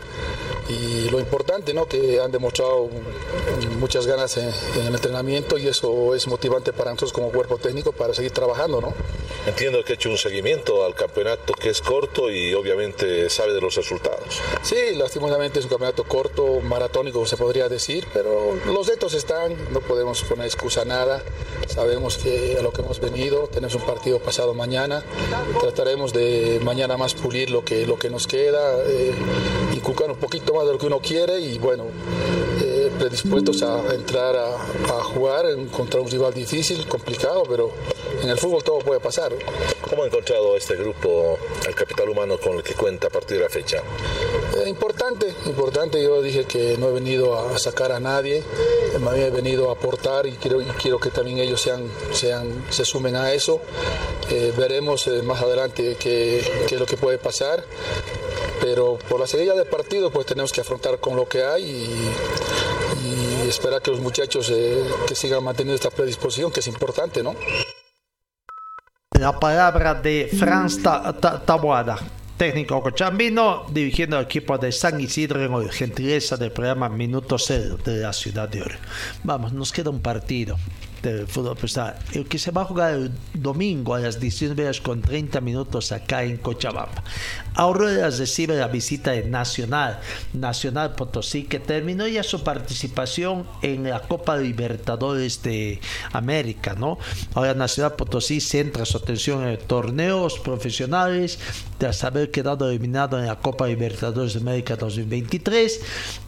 y lo importante, ¿no? Que han demostrado muchas ganas en, en, el entrenamiento y eso es motivante para nosotros como cuerpo técnico para seguir trabajando, ¿no? Entiendo que ha hecho un seguimiento al campeonato que es corto y obviamente sabe de los resultados. Sí, lastimosamente es un campeonato corto, maratónico se podría decir, pero los retos están, no podemos poner excusa a nada. Sabemos que a lo que hemos venido, tenemos un partido pasado mañana, trataremos de mañana más pulir lo que, lo que nos queda, eh, inculcar un poquito más de lo que uno quiere y bueno, eh, predispuestos a entrar a, a jugar contra un rival difícil, complicado, pero en el fútbol todo puede pasar. ¿Cómo ha encontrado este grupo el capital humano con el que cuenta a partir de la fecha? Eh, importante, importante. Yo dije que no he venido a sacar a nadie, me he venido a aportar y quiero, quiero que también ellos sean, sean, se sumen a eso. Eh, veremos eh, más adelante qué, qué es lo que puede pasar pero por la seguida del partido pues tenemos que afrontar con lo que hay y, esperar que los muchachos eh, que sigan manteniendo esta predisposición, que es importante, ¿no? La palabra de Franz Tabuada técnico cochambino, dirigiendo el equipo de San Isidro en hoy, gentileza del programa Minuto Cero de la ciudad de Oro. Vamos, nos queda un partido del fútbol pesado, el que se va a jugar el domingo a las 19 horas con 30 minutos acá en Cochabamba. Aurora recibe la visita de Nacional, Nacional Potosí, que terminó ya su participación en la Copa Libertadores de América, ¿no? Ahora Nacional Potosí centra su atención en torneos profesionales, tras haber quedado eliminado en la Copa Libertadores de América 2023.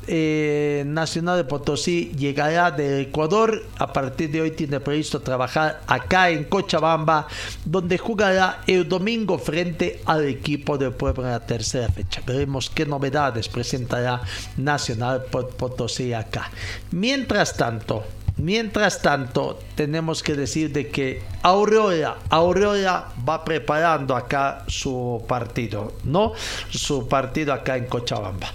Eh, Nacional de Potosí llegará de Ecuador. A partir de hoy tiene previsto trabajar acá en Cochabamba, donde jugará el domingo frente al equipo del pueblo en la tercera fecha. Veremos qué novedades presentará Nacional Potosí acá. Mientras tanto, Mientras tanto, tenemos que decir de que Aurora, Aurora va preparando acá su partido, ¿no? Su partido acá en Cochabamba.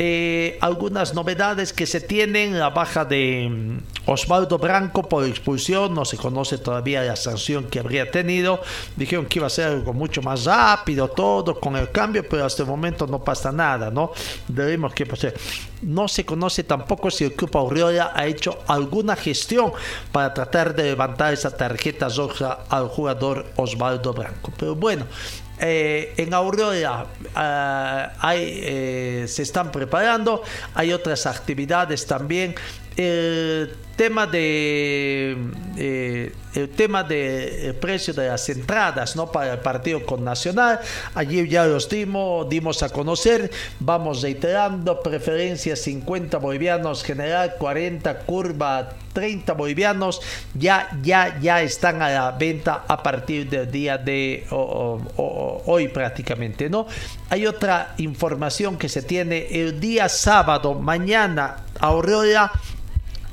Eh, algunas novedades que se tienen, la baja de mm, Osvaldo Branco por expulsión, no se conoce todavía la sanción que habría tenido, dijeron que iba a ser algo mucho más rápido todo con el cambio, pero hasta el momento no pasa nada, ¿no? Debemos que pues, no se conoce tampoco si el Club Aurora ha hecho alguna gestión para tratar de levantar esa tarjeta roja al jugador Osvaldo Branco, pero bueno, eh, en Aurora ah, hay, eh, se están preparando, hay otras actividades también. El tema de eh, el tema del precio de las entradas ¿no? para el partido con Nacional. Allí ya los dimos, dimos a conocer. Vamos reiterando, preferencia 50 bolivianos, general 40, curva 30 bolivianos. Ya, ya, ya están a la venta a partir del día de hoy prácticamente. ¿no? Hay otra información que se tiene el día sábado, mañana, Aurora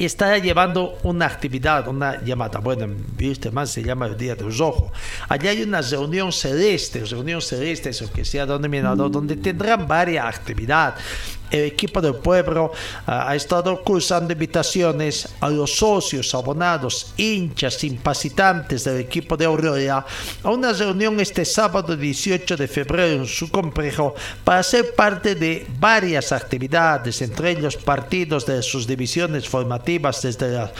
y está llevando una actividad, una llamada, bueno, viste más se llama el Día de los Ojos. Allá hay una reunión celeste, reunión celeste, eso que sea denominado, donde tendrán varias actividades el equipo del pueblo ah, ha estado cursando invitaciones a los socios, abonados, hinchas, simpatizantes del equipo de Aurora a una reunión este sábado 18 de febrero en su complejo para ser parte de varias actividades, entre ellos partidos de sus divisiones formativas desde la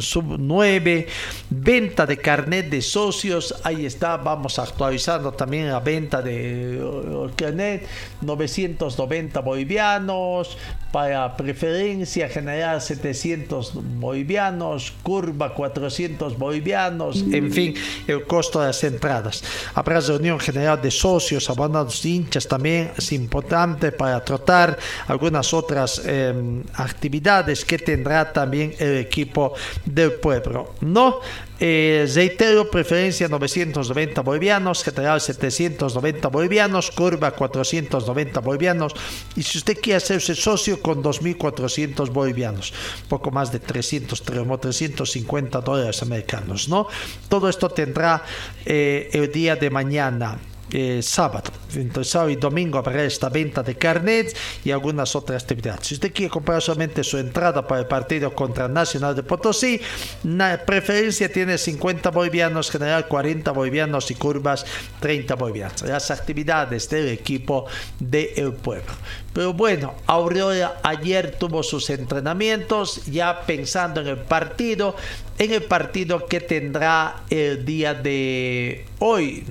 sub 9, venta de carnet de socios, ahí está, vamos actualizando también la venta de uh, carnet, 990 bolivianos, para preferencia general 700 bolivianos, curva 400 bolivianos, en fin, el costo de las entradas. Habrá reunión general de socios, abonados, hinchas también, es importante para tratar algunas otras em, actividades que tendrá también el equipo del pueblo. No eh, reitero, preferencia 990 bolivianos, general 790 bolivianos, curva 490 bolivianos. Y si usted quiere hacerse socio con 2.400 bolivianos, poco más de 300, 350 dólares americanos, ¿no? Todo esto tendrá eh, el día de mañana eh, sábado. Entre sábado y domingo habrá esta venta de carnets y algunas otras actividades. Si usted quiere comprar solamente su entrada para el partido contra Nacional de Potosí, la preferencia tiene 50 bolivianos, general 40 bolivianos y curvas 30 bolivianos. Las actividades del equipo de El Pueblo. Pero bueno, Aurora ayer tuvo sus entrenamientos ya pensando en el partido, en el partido que tendrá el día de hoy,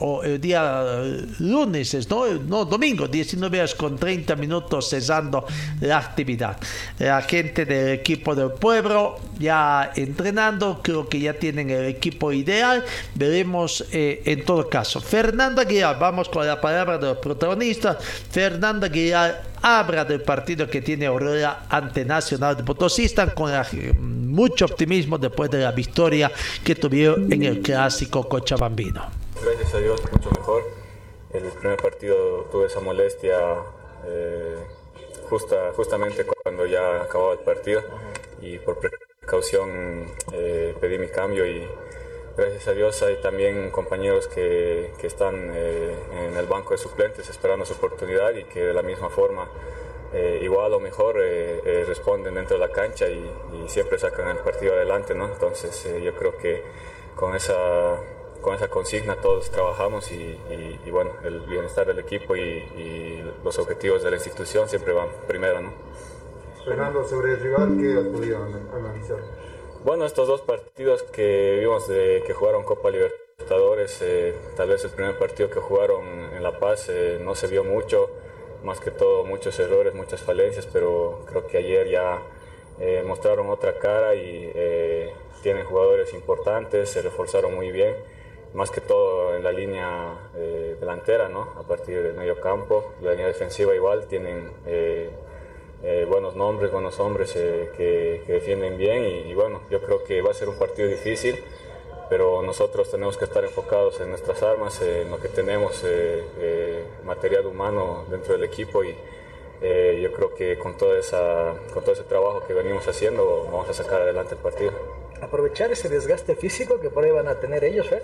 o el día lunes, ¿no? no domingo, 19 horas con 30 minutos cesando la actividad. La gente del equipo del pueblo ya entrenando, creo que ya tienen el equipo ideal, veremos eh, en todo caso. Fernando Aguilar, vamos con la palabra de los protagonistas. Fernando Aguilar habla del partido que tiene Aurora ante Nacional de Potosí. Están con mucho optimismo después de la victoria que tuvieron en el clásico cochabambino. Gracias a Dios, mucho mejor. El primer partido tuve esa molestia eh, justa, justamente cuando ya acababa el partido y por precaución eh, pedí mi cambio y gracias a Dios hay también compañeros que, que están eh, en el banco de suplentes esperando su oportunidad y que de la misma forma eh, igual o mejor eh, responden dentro de la cancha y, siempre sacan el partido adelante, ¿no? Entonces yo creo que con esa, con esa consigna todos trabajamos y, bueno, el bienestar del equipo y, los objetivos de la institución siempre van primero, ¿no? Fernando, sobre el rival, ¿qué has podido analizar? Bueno, estos dos partidos que vimos de que jugaron Copa Libertadores, eh, tal vez el primer partido que jugaron en La Paz eh, no se vio mucho, más que todo muchos errores, muchas falencias, pero creo que ayer ya eh, mostraron otra cara y tienen jugadores importantes, se reforzaron muy bien, más que todo en la línea delantera, ¿no? a partir del medio campo, la línea defensiva igual, tienen eh, buenos nombres, buenos hombres eh, que, defienden bien y, bueno, yo creo que va a ser un partido difícil, pero nosotros tenemos que estar enfocados en nuestras armas, en lo que tenemos, eh, material humano dentro del equipo y yo creo que con, toda esa, con todo ese trabajo que venimos haciendo vamos a sacar adelante el partido. Aprovechar ese desgaste físico que por ahí van a tener ellos, ¿eh?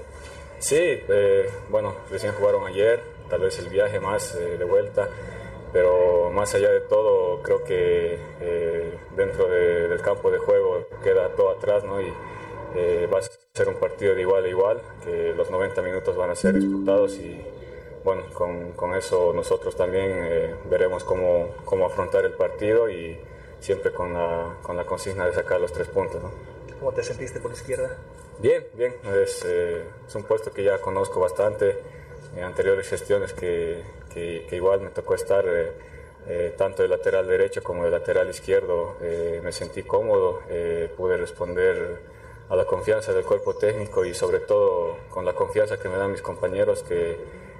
Sí, bueno, recién jugaron ayer, tal vez el viaje más de vuelta pero más allá de todo creo que eh, dentro del campo de juego queda todo atrás ¿no? y eh, va a ser un partido de igual a igual, que los 90 minutos van a ser disputados y bueno, con, con eso nosotros también eh, veremos cómo, cómo, afrontar el partido y siempre con la, con la consigna de sacar los tres puntos. ¿no? ¿Cómo te sentiste por izquierda? Bien, bien, es, es un puesto que ya conozco bastante en anteriores gestiones que, que, igual me tocó estar eh, eh, tanto de lateral derecho como de lateral izquierdo. Eh, me sentí cómodo, pude responder a la confianza del cuerpo técnico y sobre todo con la confianza que me dan mis compañeros que,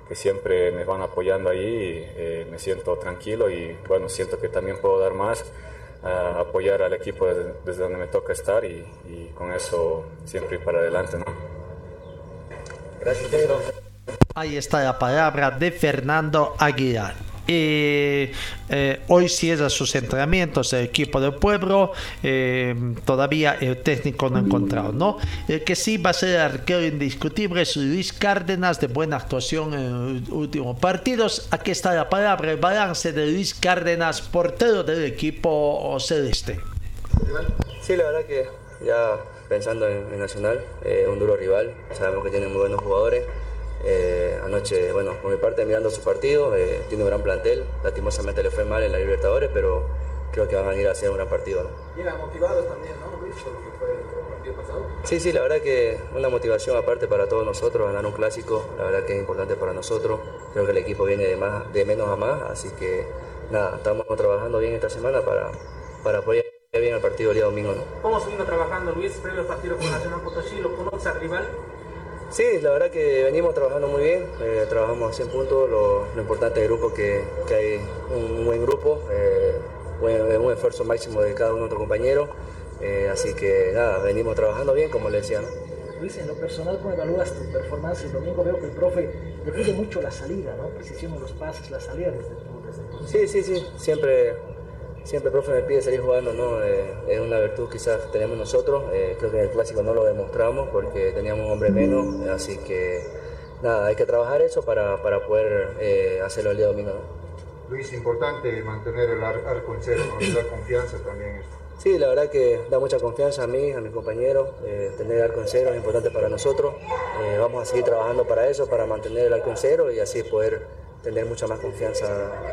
que siempre me van apoyando ahí. me siento tranquilo y bueno, siento que también puedo dar más. A apoyar al equipo desde, desde donde me toca estar y, y, con eso siempre ir para adelante. ¿no? Gracias, Pedro. Ahí está la palabra de Fernando Aguilar. Eh, hoy cierra sus entrenamientos el equipo del pueblo. Eh, todavía el técnico no ha encontrado, ¿no? El que sí va a ser arquero indiscutible es Luis Cárdenas, de buena actuación en los últimos partidos. Aquí está la palabra, el balance de Luis Cárdenas, portero del equipo celeste. Sí, la verdad que ya pensando en, Nacional, eh, un duro rival, sabemos que tiene muy buenos jugadores. Eh, anoche, bueno, por mi parte mirando su partido, eh, tiene un gran plantel, lastimosamente le fue mal en la Libertadores, pero creo que van a venir a hacer un gran partido. ¿no? motivados también, ¿no, Luis, por lo que fue el partido pasado? Sí, sí, la verdad que una motivación aparte para todos nosotros, ganar un clásico, la verdad que es importante para nosotros, creo que el equipo viene de, más, de menos a más, así que nada, estamos trabajando bien esta semana para, para apoyar bien el partido el día domingo. ¿no? ¿Cómo se vino trabajando Luis previo al partido con Nacional Potosí? ¿Lo conoce al rival? Sí, la verdad que venimos trabajando muy bien, eh, trabajamos a 100 puntos, lo, importante del grupo que, que hay un, buen grupo, eh, un, esfuerzo máximo de cada uno de nuestros compañeros, eh, así que nada, venimos trabajando bien, como le decía. ¿no? Luis, en lo personal, ¿cómo evalúas tu performance el domingo? Veo que el profe te pide mucho la salida, ¿no? Precisión en los pases, la salida desde tu... Sí, sí, sí, siempre siempre el profe me pide salir jugando, ¿no? Eh, es una virtud quizás tenemos nosotros, eh, creo que en el clásico no lo demostramos porque teníamos un hombre menos, así que nada, hay que trabajar eso para, para poder eh, hacerlo el día domingo. ¿no? Luis, importante mantener el arco en cero, ¿no? da confianza también esto. Sí, la verdad que da mucha confianza a mí, a mis compañeros. tener el arco en cero es importante para nosotros. vamos a seguir trabajando para eso, para mantener el arco en cero y así poder tener mucha más confianza,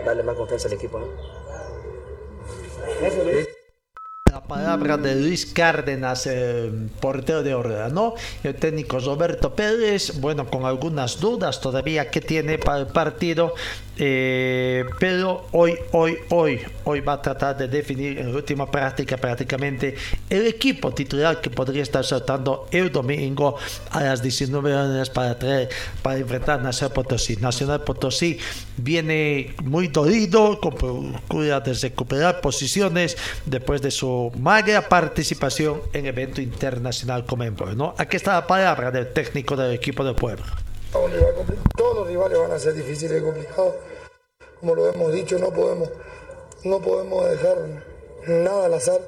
darle más confianza al equipo. ¿no? La palabra de Luis Cárdenas, eh, portero de Orla, ¿no? El técnico Roberto Pérez, bueno, con algunas dudas todavía que tiene para el partido, eh, pero hoy, hoy, hoy, hoy va a tratar de definir en última práctica prácticamente el equipo titular que podría estar saltando el domingo a las 19 horas para, traer, para enfrentar a Nacional Potosí. Nacional Potosí viene muy dolido, con procura de recuperar posiciones después de su magra participación en evento internacional como ¿no? Aquí está la palabra del técnico del equipo Todos los rivales van a ser difíciles y complicados. Como lo hemos dicho, no podemos, no podemos dejar nada al azar.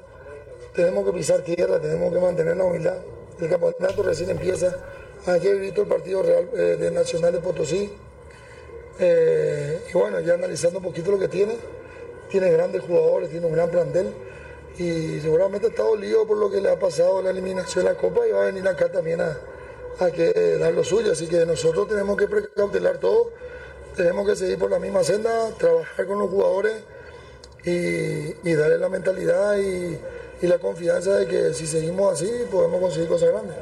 Tenemos que pisar tierra, tenemos que mantener la humildad. El campeonato recién empieza. Aquí he visto el partido real eh, de Nacional de Potosí. Eh, y bueno, ya analizando un poquito lo que tiene, tiene grandes jugadores, tiene un gran plantel y seguramente está dolido por lo que le ha pasado la eliminación de la Copa y va a venir acá también a, a que dar lo suyo. Así que nosotros tenemos que precautelar todo, tenemos que seguir por la misma senda, trabajar con los jugadores y, y darle la mentalidad y, y la confianza de que si seguimos así podemos conseguir cosas grandes.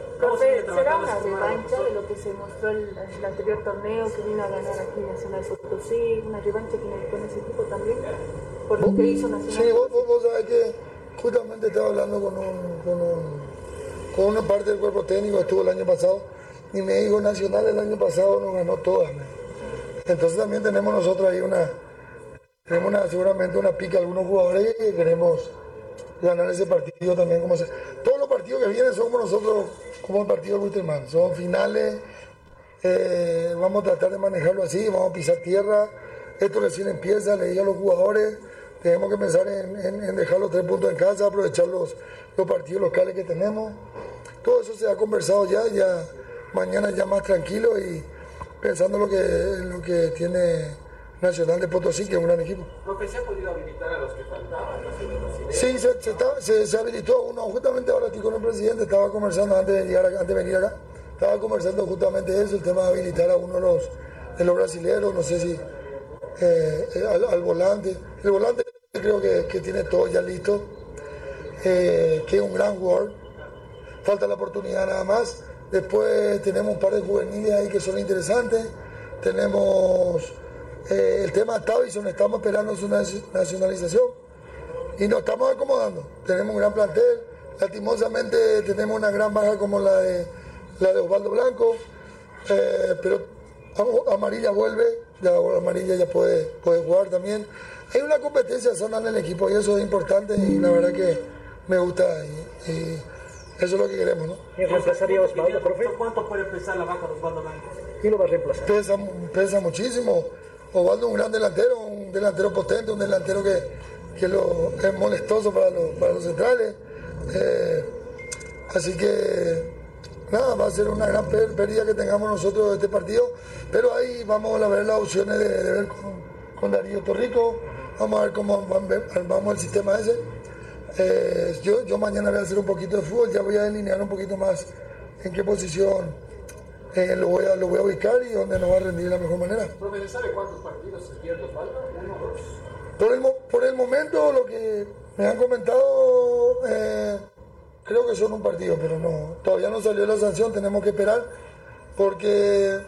¿será una revancha de lo que se mostró el, el anterior torneo que vino a ganar aquí Nacional Potosí? ¿Una revancha con, con ese equipo también? Por lo que hizo Nacional Sí, vos, vos, vos sabés que justamente estaba hablando con, un, con, un, con una parte del cuerpo técnico, estuvo el año pasado, y me dijo Nacional el año pasado nos ganó todas. Entonces también tenemos nosotros ahí una, tenemos seguramente una pica algunos jugadores que queremos ganar ese partido también como. Todos los partidos que vienen como nosotros, como el partido de Wisterman, son finales, eh, vamos a tratar de manejarlo así, vamos a pisar tierra, esto recién empieza, le a los jugadores, tenemos que pensar en, en- en dejar los tres puntos en casa, aprovechar los, los partidos locales que tenemos, todo eso se ha conversado ya, ya mañana ya más tranquilo y pensando en lo que, lo que tiene Nacional de Potosí, que es un gran equipo. Profe, ¿se ha podido habilitar a los que faltaban? Sí, se, se, está- se- se habilitó uno. Justamente ahora estoy con el presidente, estaba conversando antes de, llegar antes de venir acá, estaba conversando justamente eso, el tema de habilitar a uno de los, de los brasileños, no sé si eh, al, al volante. El volante creo que, que tiene todo ya listo, eh, que es un gran jugador. Falta la oportunidad nada más. Después tenemos un par de juveniles ahí que son interesantes. Tenemos eh, el tema de Tavison, estamos esperando su naci- nacionalización y nos estamos acomodando. Tenemos un gran plantel, lastimosamente tenemos una gran baja como la de, la de Osvaldo Blanco, eh, pero Am- Amarilla vuelve, ya Amarilla ya puede, puede jugar también. Hay una competencia sana en el equipo y eso es importante y la verdad que me gusta y, y eso es lo que queremos. ¿no? ¿Quién reemplazaría a Osvaldo, profe? ¿Cuánto puede pesar la vaca de Osvaldo Blanco? ¿Quién lo va a reemplazar? Pesa, pesa muchísimo. Osvaldo es un gran delantero, un delantero potente, un delantero que, que lo, es molestoso para los, para los centrales. Eh, así que nada, va a ser una gran pérdida que tengamos nosotros de este partido, pero ahí vamos a ver las opciones de, de ver con, con Darío Torrico, vamos a ver cómo armamos el sistema ese. Eh, yo, yo mañana voy a hacer un poquito de fútbol, ya voy a delinear un poquito más en qué posición eh, lo, voy a, lo voy a ubicar y dónde nos va a rendir de la mejor manera. Profe, ¿se sabe cuántos partidos pierde Osvaldo? ¿Uno, dos? Por el, por el momento, lo que me han comentado, eh, creo que son un partido, pero no, todavía no salió la sanción, tenemos que esperar, porque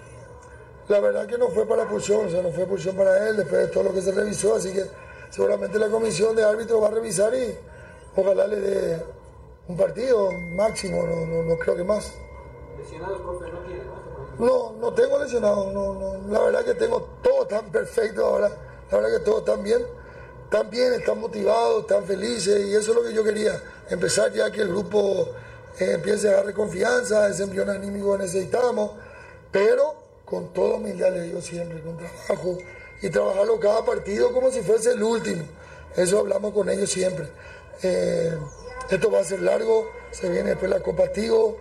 la verdad que no fue para pulsión, o sea, no fue pulsión para él, después de todo lo que se revisó, así que seguramente la comisión de árbitros va a revisar y ojalá le dé un partido máximo, no, no, no creo que más. Lesionados, profe, no tienen, ¿no? No, no tengo lesionado, no, no. La verdad que tengo todo tan perfecto ahora. La verdad que todo tan bien. Están bien, están motivados, están felices y eso es lo que yo quería. Empezar ya que el grupo eh, empiece a agarrar confianza, ese envío anímico que necesitamos, pero con toda humildad le digo siempre, con trabajo y trabajarlo cada partido como si fuese el último. Eso hablamos con ellos siempre. Eh, esto va a ser largo, se viene después la Copa Tigo.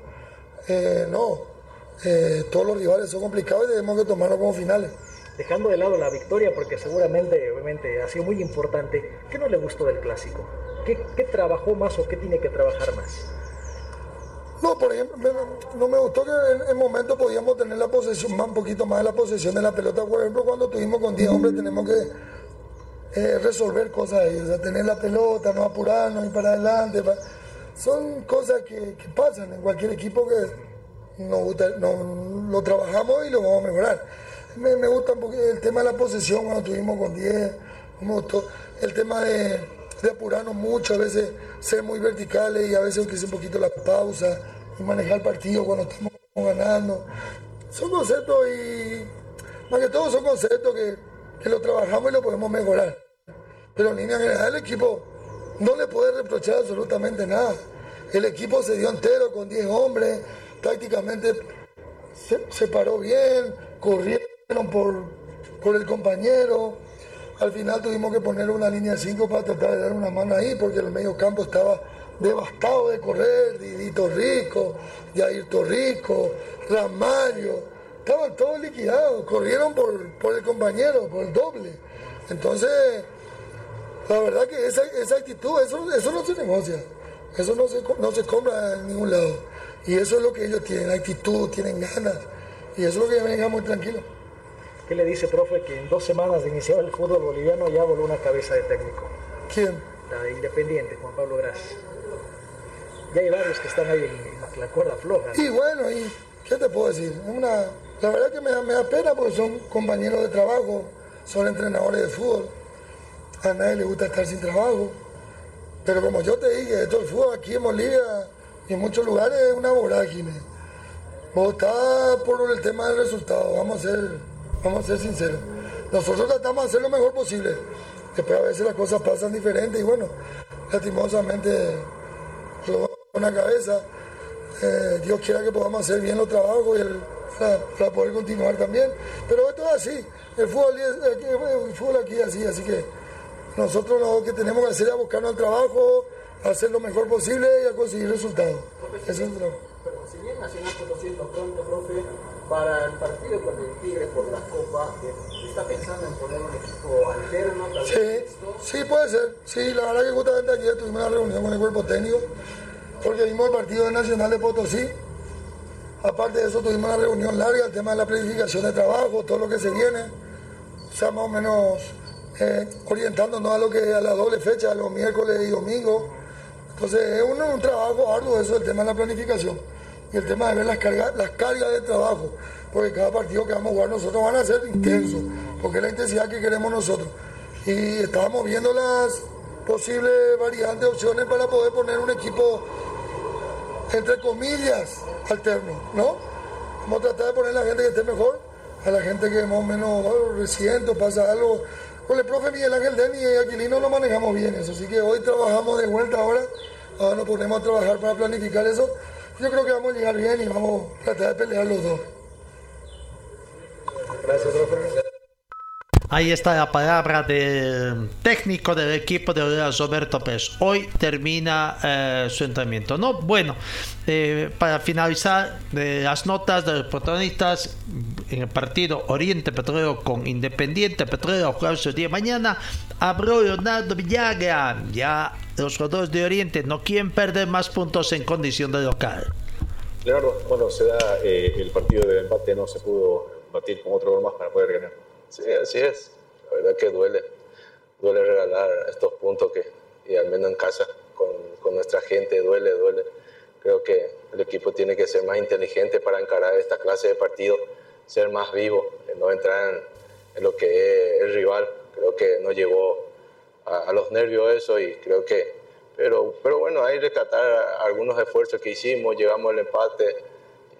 Eh, no, eh, todos los rivales son complicados y tenemos que tomarlo como finales. Dejando de lado la victoria, porque seguramente, obviamente, ha sido muy importante, ¿qué no le gustó del clásico? ¿Qué, qué trabajó más o qué tiene que trabajar más? No, por ejemplo, no me gustó que en, en momentos podíamos tener la posesión, más, un poquito más de la posesión de la pelota. Por ejemplo, cuando tuvimos con 10 hombres tenemos que eh, resolver cosas ahí, o tener la pelota, no apurarnos, ir para adelante. Son cosas que, pasan en cualquier equipo que nos gusta, lo trabajamos y lo vamos a mejorar. Me, gusta un poquito el tema de la posesión cuando estuvimos con 10, me gustó el tema de, de apurarnos mucho, a veces ser muy verticales y a veces que un poquito la pausa y manejar el partido cuando estamos ganando. Son conceptos y más que todo son conceptos que, que lo trabajamos y lo podemos mejorar. Pero en línea general el equipo no le puede reprochar absolutamente nada. El equipo se dio entero con 10 hombres, tácticamente se, paró bien, corrieron por, por el compañero. Al final tuvimos que poner una línea 5 para tratar de dar una mano ahí, porque el medio campo estaba devastado de correr, Didito Rico, Jair Torrico, Ramallo, estaban todos liquidados, corrieron por, por el compañero, por el doble. Entonces, La verdad que esa, esa actitud, eso, eso no se negocia. Eso no se, no se compra en ningún lado. Y eso es lo que ellos tienen, actitud, tienen ganas. Y eso es lo que me deja muy tranquilo. ¿Qué le dice, profe, que en dos semanas de iniciar el fútbol boliviano ya voló una cabeza de técnico? ¿Quién? La Independiente, Juan Pablo Gras. Ya hay varios que están ahí en la cuerda floja. Y bueno, y ¿qué te puedo decir? Una, la verdad que me, me da pena porque son compañeros de trabajo, son entrenadores de fútbol. A nadie le gusta estar sin trabajo. Pero como yo te dije, esto el fútbol aquí en Bolivia y en muchos lugares es una vorágine. Vos estás por el tema del resultado, vamos a ser, vamos a ser sinceros. Nosotros tratamos de hacer lo mejor posible. Después a veces las cosas pasan diferentes y bueno, lastimosamente una cabeza. Eh, Dios quiera que podamos hacer bien los trabajos y para, poder continuar también. Pero esto es así. El fútbol, el fútbol aquí es así, así que nosotros lo que tenemos que hacer es buscarnos el trabajo, hacer lo mejor posible y a conseguir resultados. Eso es Pero si bien Nacional Potosí pronto, profe, para el partido con el Tigre por la Copa, ¿está pensando en poner un equipo alterno? sí, sí puede ser. Sí, la verdad que justamente ayer tuvimos una reunión con el cuerpo técnico, porque vimos el partido Nacional de Potosí. Aparte de eso tuvimos una reunión larga, el tema de la planificación de trabajo, todo lo que se viene. O sea, más o menos eh, orientándonos a lo que a la doble fecha, los miércoles y domingos. Entonces es un, trabajo arduo eso, el tema de la planificación y el tema de ver las cargas, las cargas de trabajo, porque cada partido que vamos a jugar nosotros van a ser intensos, porque es la intensidad que queremos nosotros. Y estábamos viendo las posibles variantes, opciones para poder poner un equipo, entre comillas, alterno, ¿no? Vamos a tratar de poner a la gente que esté mejor, a la gente que más o menos reciente pasa algo con el profe Miguel Ángel Denny y Aquilino lo manejamos bien eso, así que hoy trabajamos de vuelta ahora, ahora nos ponemos a trabajar para planificar eso. Yo creo que vamos a llegar bien y vamos a tratar de pelear los dos. Gracias, profe. Ahí está la palabra del técnico del equipo de Roberto Pérez. Hoy termina eh, su entrenamiento. ¿no? Bueno, eh, para finalizar, de las notas de los protagonistas en el partido Oriente Petrolero con Independiente Petrolero, jugarse el día de mañana, habló Leonardo Villagra. Ya los jugadores de Oriente no quieren perder más puntos en condición de local. Leonardo, bueno, se da eh, el partido de empate, no se pudo batir con otro gol más para poder ganar. Sí, así es. La verdad que duele. Duele regalar estos puntos que, y al menos en casa, con, con nuestra gente, duele, duele. Creo que el equipo tiene que ser más inteligente para encarar esta clase de partido, ser más vivo, no entrar en, lo que es el rival. Creo que no llevó a, los nervios eso y creo que, pero, pero bueno, hay rescatar algunos esfuerzos que hicimos, llegamos al empate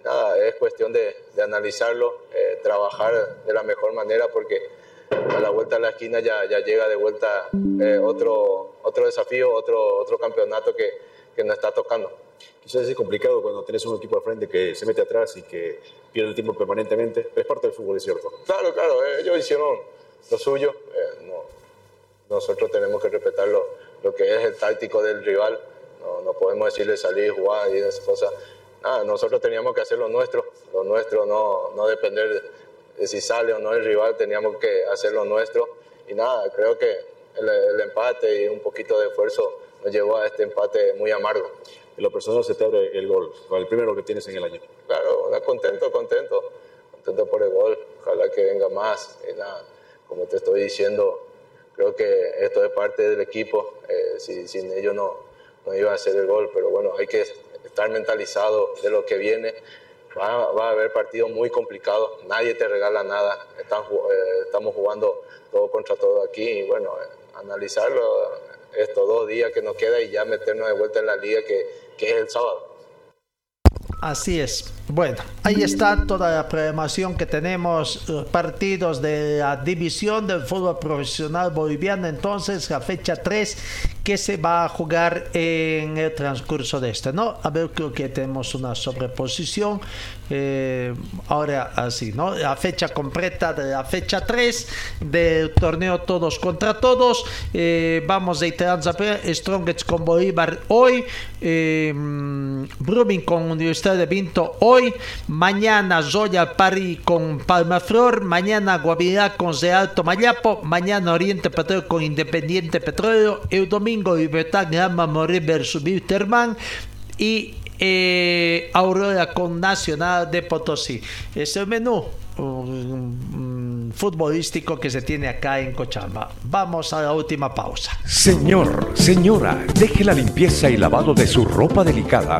nada, es cuestión de, de analizarlo, eh, trabajar de la mejor manera porque a la vuelta de la esquina ya, ya llega de vuelta eh, otro, otro desafío, otro, otro campeonato que, que nos está tocando. Quizás es complicado cuando tienes un equipo al frente que se mete atrás y que pierde el tiempo permanentemente, pero es parte del fútbol, es cierto. Claro, claro, eh, ellos hicieron lo suyo, no, nosotros tenemos que respetar lo, lo, que es el táctico del rival, no, no podemos decirle salir, jugar y esas cosas nada, nosotros teníamos que hacer lo nuestro, lo nuestro, no, no depender de si sale o no el rival, teníamos que hacer lo nuestro. Y nada, creo que el, empate y un poquito de esfuerzo nos llevó a este empate muy amargo. En lo personal se te abre el gol, el primero que tienes en el año. Claro, contento, contento, contento por el gol, ojalá que venga más. Y nada, como te estoy diciendo, creo que esto es parte del equipo, eh, si, sin ellos no, no iba a ser el gol, pero bueno, hay que estar mentalizado de lo que viene. Va, a haber partidos muy complicados, nadie te regala nada, eh, estamos jugando todo contra todo aquí y bueno, eh, analizarlo estos dos días que nos queda y ya meternos de vuelta en la liga que, que es el sábado. Así es. Bueno, ahí está toda la programación que tenemos, partidos de la división del fútbol profesional boliviano, entonces la fecha 3 que se va a jugar en el transcurso de este, ¿no? A ver, creo que tenemos una sobreposición. Eh, ahora así, ¿no? La fecha completa de la fecha 3 del torneo Todos contra Todos. Eh, vamos de Transaper, Strongest con Bolívar hoy, eh, Brumming con Universidad de Vinto hoy. Uruguay, mañana Zoya Pari con Palmaflor, mañana Guavirá con Alto Mayapo, mañana Oriente Petróleo con Independiente Petróleo, el domingo Libertad Grama Moré versus Wilterman y eh, Aurora con Nacional de Potosí. Es el menú um, futbolístico que se tiene acá en Cochabamba. Vamos a la última pausa. Señor, señora, deje la limpieza y lavado de su ropa delicada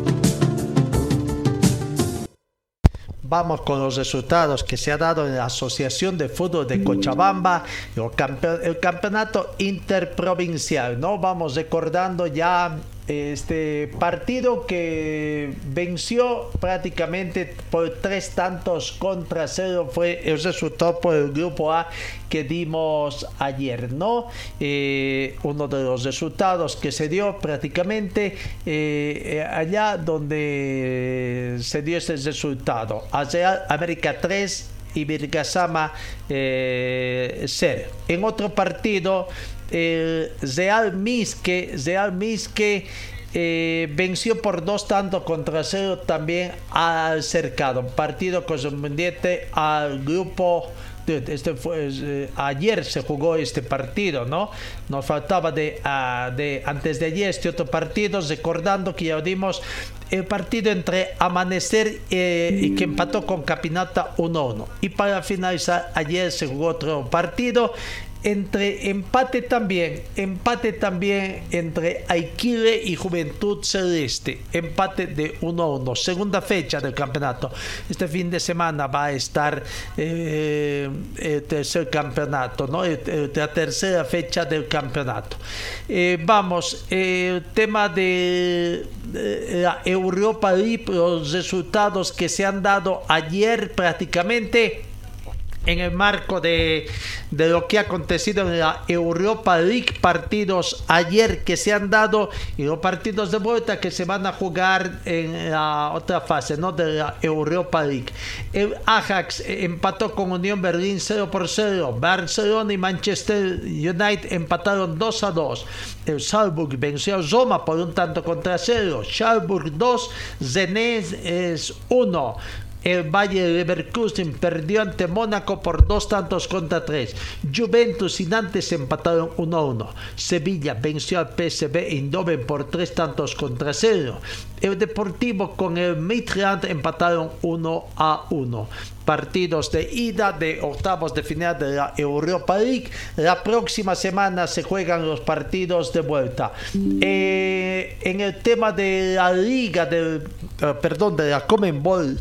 Vamos con los resultados que se ha dado en la Asociación de Fútbol de Cochabamba, el, campeonato interprovincial. ¿no? Vamos recordando ya este partido que venció prácticamente por tres tantos contra cero fue el resultado por el grupo A que dimos ayer, ¿no? Eh, uno de los resultados que se dio prácticamente eh, allá donde se dio ese resultado. América 3 y Virgasama eh, 0. En otro partido el Real Misque, Real Misque eh, venció por dos tantos contra cero también al cercado. Partido correspondiente al grupo. Este fue, eh, ayer se jugó este partido, ¿no? Nos faltaba de, uh, de antes de ayer este otro partido, recordando que ya dimos el partido entre Amanecer eh, y que empató con Capinata 1-1. Y para finalizar, ayer se jugó otro partido entre empate también, empate también entre Aiquile y Juventud Celeste, empate de 1 a 1, segunda fecha del campeonato. Este fin de semana va a estar eh, el tercer campeonato, ¿no? la tercera fecha del campeonato. Eh, vamos, el tema de, de la Europa League, los resultados que se han dado ayer prácticamente en el marco de, de, lo que ha acontecido en la Europa League, partidos ayer que se han dado y los partidos de vuelta que se van a jugar en la otra fase ¿no? de la Europa League. El Ajax empató con Unión Berlín 0 por 0. Barcelona y Manchester United empataron 2 a 2. El Salzburg venció a Roma por un tanto contra 0. Schalburg 2, Zenés es 1. El Valle de Leverkusen perdió ante Mónaco por dos tantos contra tres. Juventus y Nantes empataron 1 a 1. Sevilla venció al PSV Eindhoven por tres tantos contra cero. El Deportivo con el Midland empataron 1 a 1 partidos de ida de octavos de final de la Europa League. La próxima semana se juegan los partidos de vuelta. Eh, en el tema de la liga, de, uh, perdón, de la Comenbol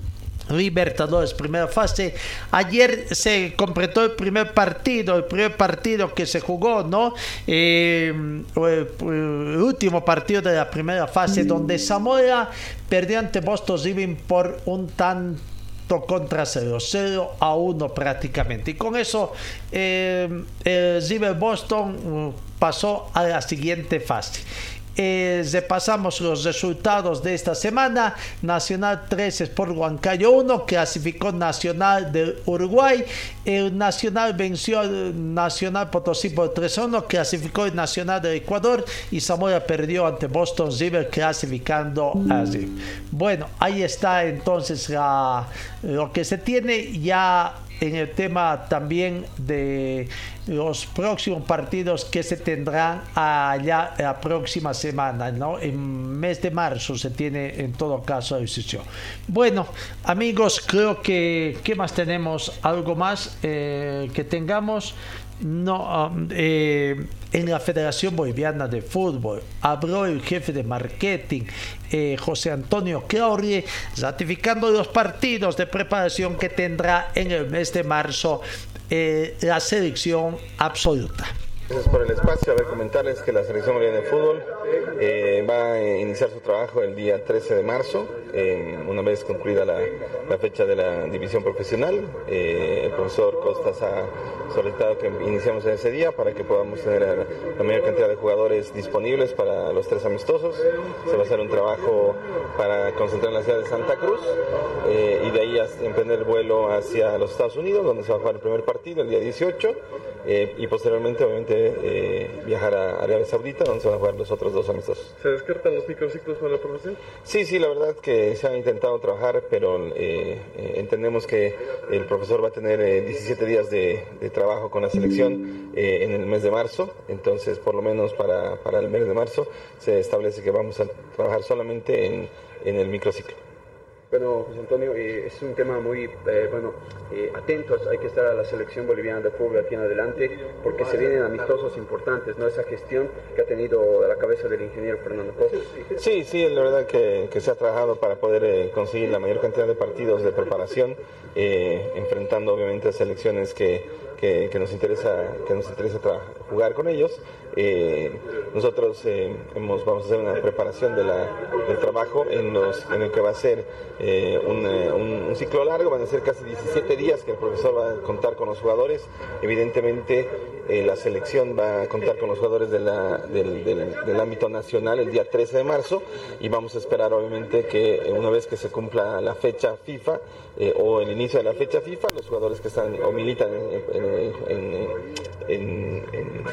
Libertadores, primera fase. Ayer se completó el primer partido, el primer partido que se jugó, ¿no? Eh, el, último partido de la primera fase, donde Zamora perdió ante Boston River por un tanto contra 0, 0 a 1 prácticamente. Y con eso eh, el River Boston uh, pasó a la siguiente fase. Eh, repasamos los resultados de esta semana. Nacional 3 por Huancayo 1, clasificó Nacional de Uruguay. Nacional venció al Nacional Potosí por 3-1, clasificó Nacional de Ecuador y Zamora perdió ante Boston River clasificando así. Bueno, ahí está entonces lo que se tiene ya en el tema también de los próximos partidos que se tendrán allá la próxima semana, ¿no? En mes de marzo se tiene en todo caso la decisión. Bueno, amigos, creo que ¿qué más tenemos? ¿Algo más eh, que tengamos? No, um, eh, en la Federación Boliviana de Fútbol habló el jefe de marketing eh, José Antonio Claurie ratificando los partidos de preparación que tendrá en el mes de marzo eh, la selección absoluta. Gracias por el espacio. A ver, comentarles que la Selección Boliviana de Fútbol eh, va a iniciar su trabajo el día 13 de marzo, eh, una vez concluida la, fecha de la división profesional. Eh, el profesor Costas ha solicitado que iniciemos en ese día para que podamos tener la, la mayor cantidad de jugadores disponibles para los tres amistosos. Se va a hacer un trabajo para concentrar en la ciudad de Santa Cruz y de ahí emprender el vuelo hacia los Estados Unidos, donde se va a jugar el primer partido el día 18 y posteriormente, obviamente, eh, viajar a Arabia Saudita, donde se van a jugar los otros dos amistosos. ¿Se descartan los microciclos para la profesión? Sí, sí, la verdad que se ha intentado trabajar, pero eh, eh, entendemos que el profesor va a tener 17 días de, de, trabajo con la selección en el mes de marzo, entonces por lo menos para, para, el mes de marzo se establece que vamos a trabajar solamente en, en el microciclo. Bueno, José Antonio, eh, es un tema muy, eh, bueno, eh, atentos, hay que estar a la selección boliviana de fútbol aquí en adelante, porque se vienen amistosos importantes, ¿no? Esa gestión que ha tenido a la cabeza del ingeniero Fernando Costa. Sí, sí, la verdad que, que se ha trabajado para poder conseguir la mayor cantidad de partidos de preparación, enfrentando obviamente a selecciones que, que, nos interesa, que nos interesa jugar con ellos. Eh, nosotros eh, hemos, vamos a hacer una preparación de la, del trabajo en, el que va a ser eh, un, ciclo largo, van a ser casi 17 días que el profesor va a contar con los jugadores. Evidentemente la selección va a contar con los jugadores del, ámbito nacional el día 13 de marzo y vamos a esperar obviamente que una vez que se cumpla la fecha FIFA o el inicio de la fecha FIFA, los jugadores que están o militan en, en, en,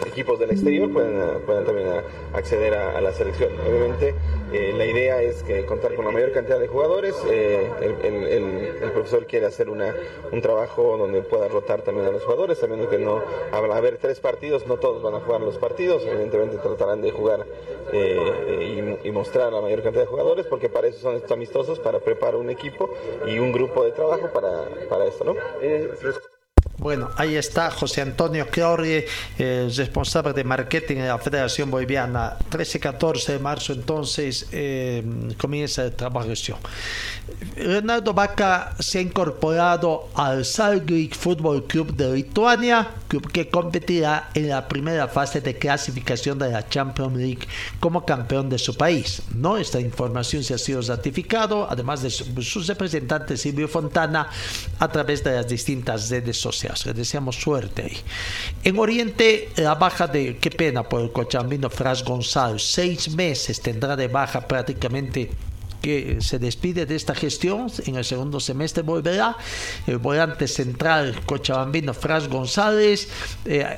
equipos del exterior puedan, puedan también acceder a, la selección. Obviamente eh, la idea es que contar con la mayor cantidad de jugadores. Eh, el, profesor quiere hacer una, un trabajo donde pueda rotar también a los jugadores, sabiendo que no a haber tres partidos, no todos van a jugar los partidos. Evidentemente tratarán de jugar eh, y, y, mostrar la mayor cantidad de jugadores, porque para eso son estos amistosos, para preparar un equipo y un grupo de trabajo para, para esto, ¿no? Bueno, ahí está José Antonio Chiorri, eh, responsable de marketing de la Federación Boliviana. 13-14 de marzo entonces eh, comienza el trabajo. Leonardo Vaca se ha incorporado al Salgrik Football Club de Lituania, club que competirá en la primera fase de clasificación de la Champions League como campeón de su país. ¿no? Esta información se ha sido ratificado, además de sus representantes Silvio Fontana, a través de las distintas redes sociales. Le deseamos suerte ahí. En Oriente, la baja de, qué pena por el cochambino Fras González, seis meses tendrá de baja prácticamente que se despide de esta gestión. En el segundo semestre volverá. El volante central cochabambino Fras González eh,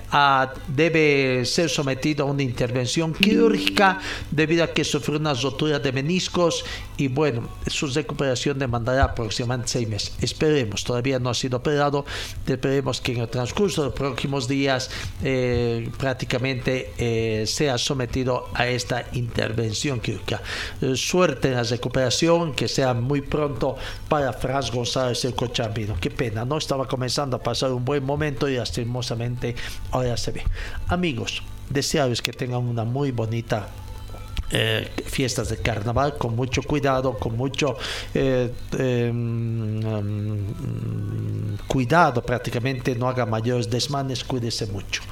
debe ser sometido a una intervención quirúrgica debido a que sufrió una rotura de meniscos y bueno, su recuperación demandará aproximadamente seis meses. Esperemos, todavía no ha sido operado. Esperemos que en el transcurso de los próximos días eh, prácticamente eh, sea sometido a esta intervención quirúrgica. suerte en la recuperación que sea muy pronto para Fras González el Cochambino. Qué pena, ¿no? Estaba comenzando a pasar un buen momento y lastimosamente ahora se ve. Amigos, desearos que tengan una muy bonita eh, fiestas de carnaval con mucho cuidado, con mucho eh, eh, um, cuidado prácticamente, no haga mayores desmanes, cuídese mucho.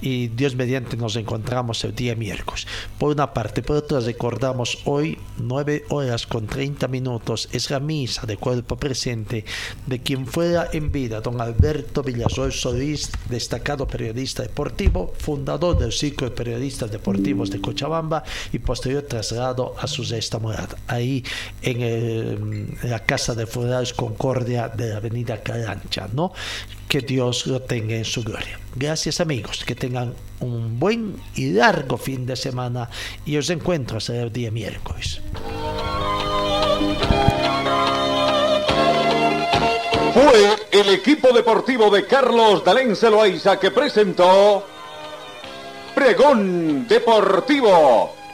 Y Dios mediante nos encontramos el día miércoles. Por una parte, por otra recordamos hoy 9 horas con 30 minutos es la misa de cuerpo presente de quien fuera en vida don Alberto Villasol Solís, destacado periodista deportivo, fundador del ciclo de periodistas deportivos de Cochabamba y posterior traslado a su sexta morada, ahí en, el, en, la Casa de Funerales Concordia de la Avenida Carancha, ¿no? Que Dios lo tenga en su gloria. Gracias amigos, que tengan un buen y largo fin de semana y os encuentro hasta el día miércoles. Fue el equipo deportivo de Carlos Dalén Celoaiza que presentó Pregón Deportivo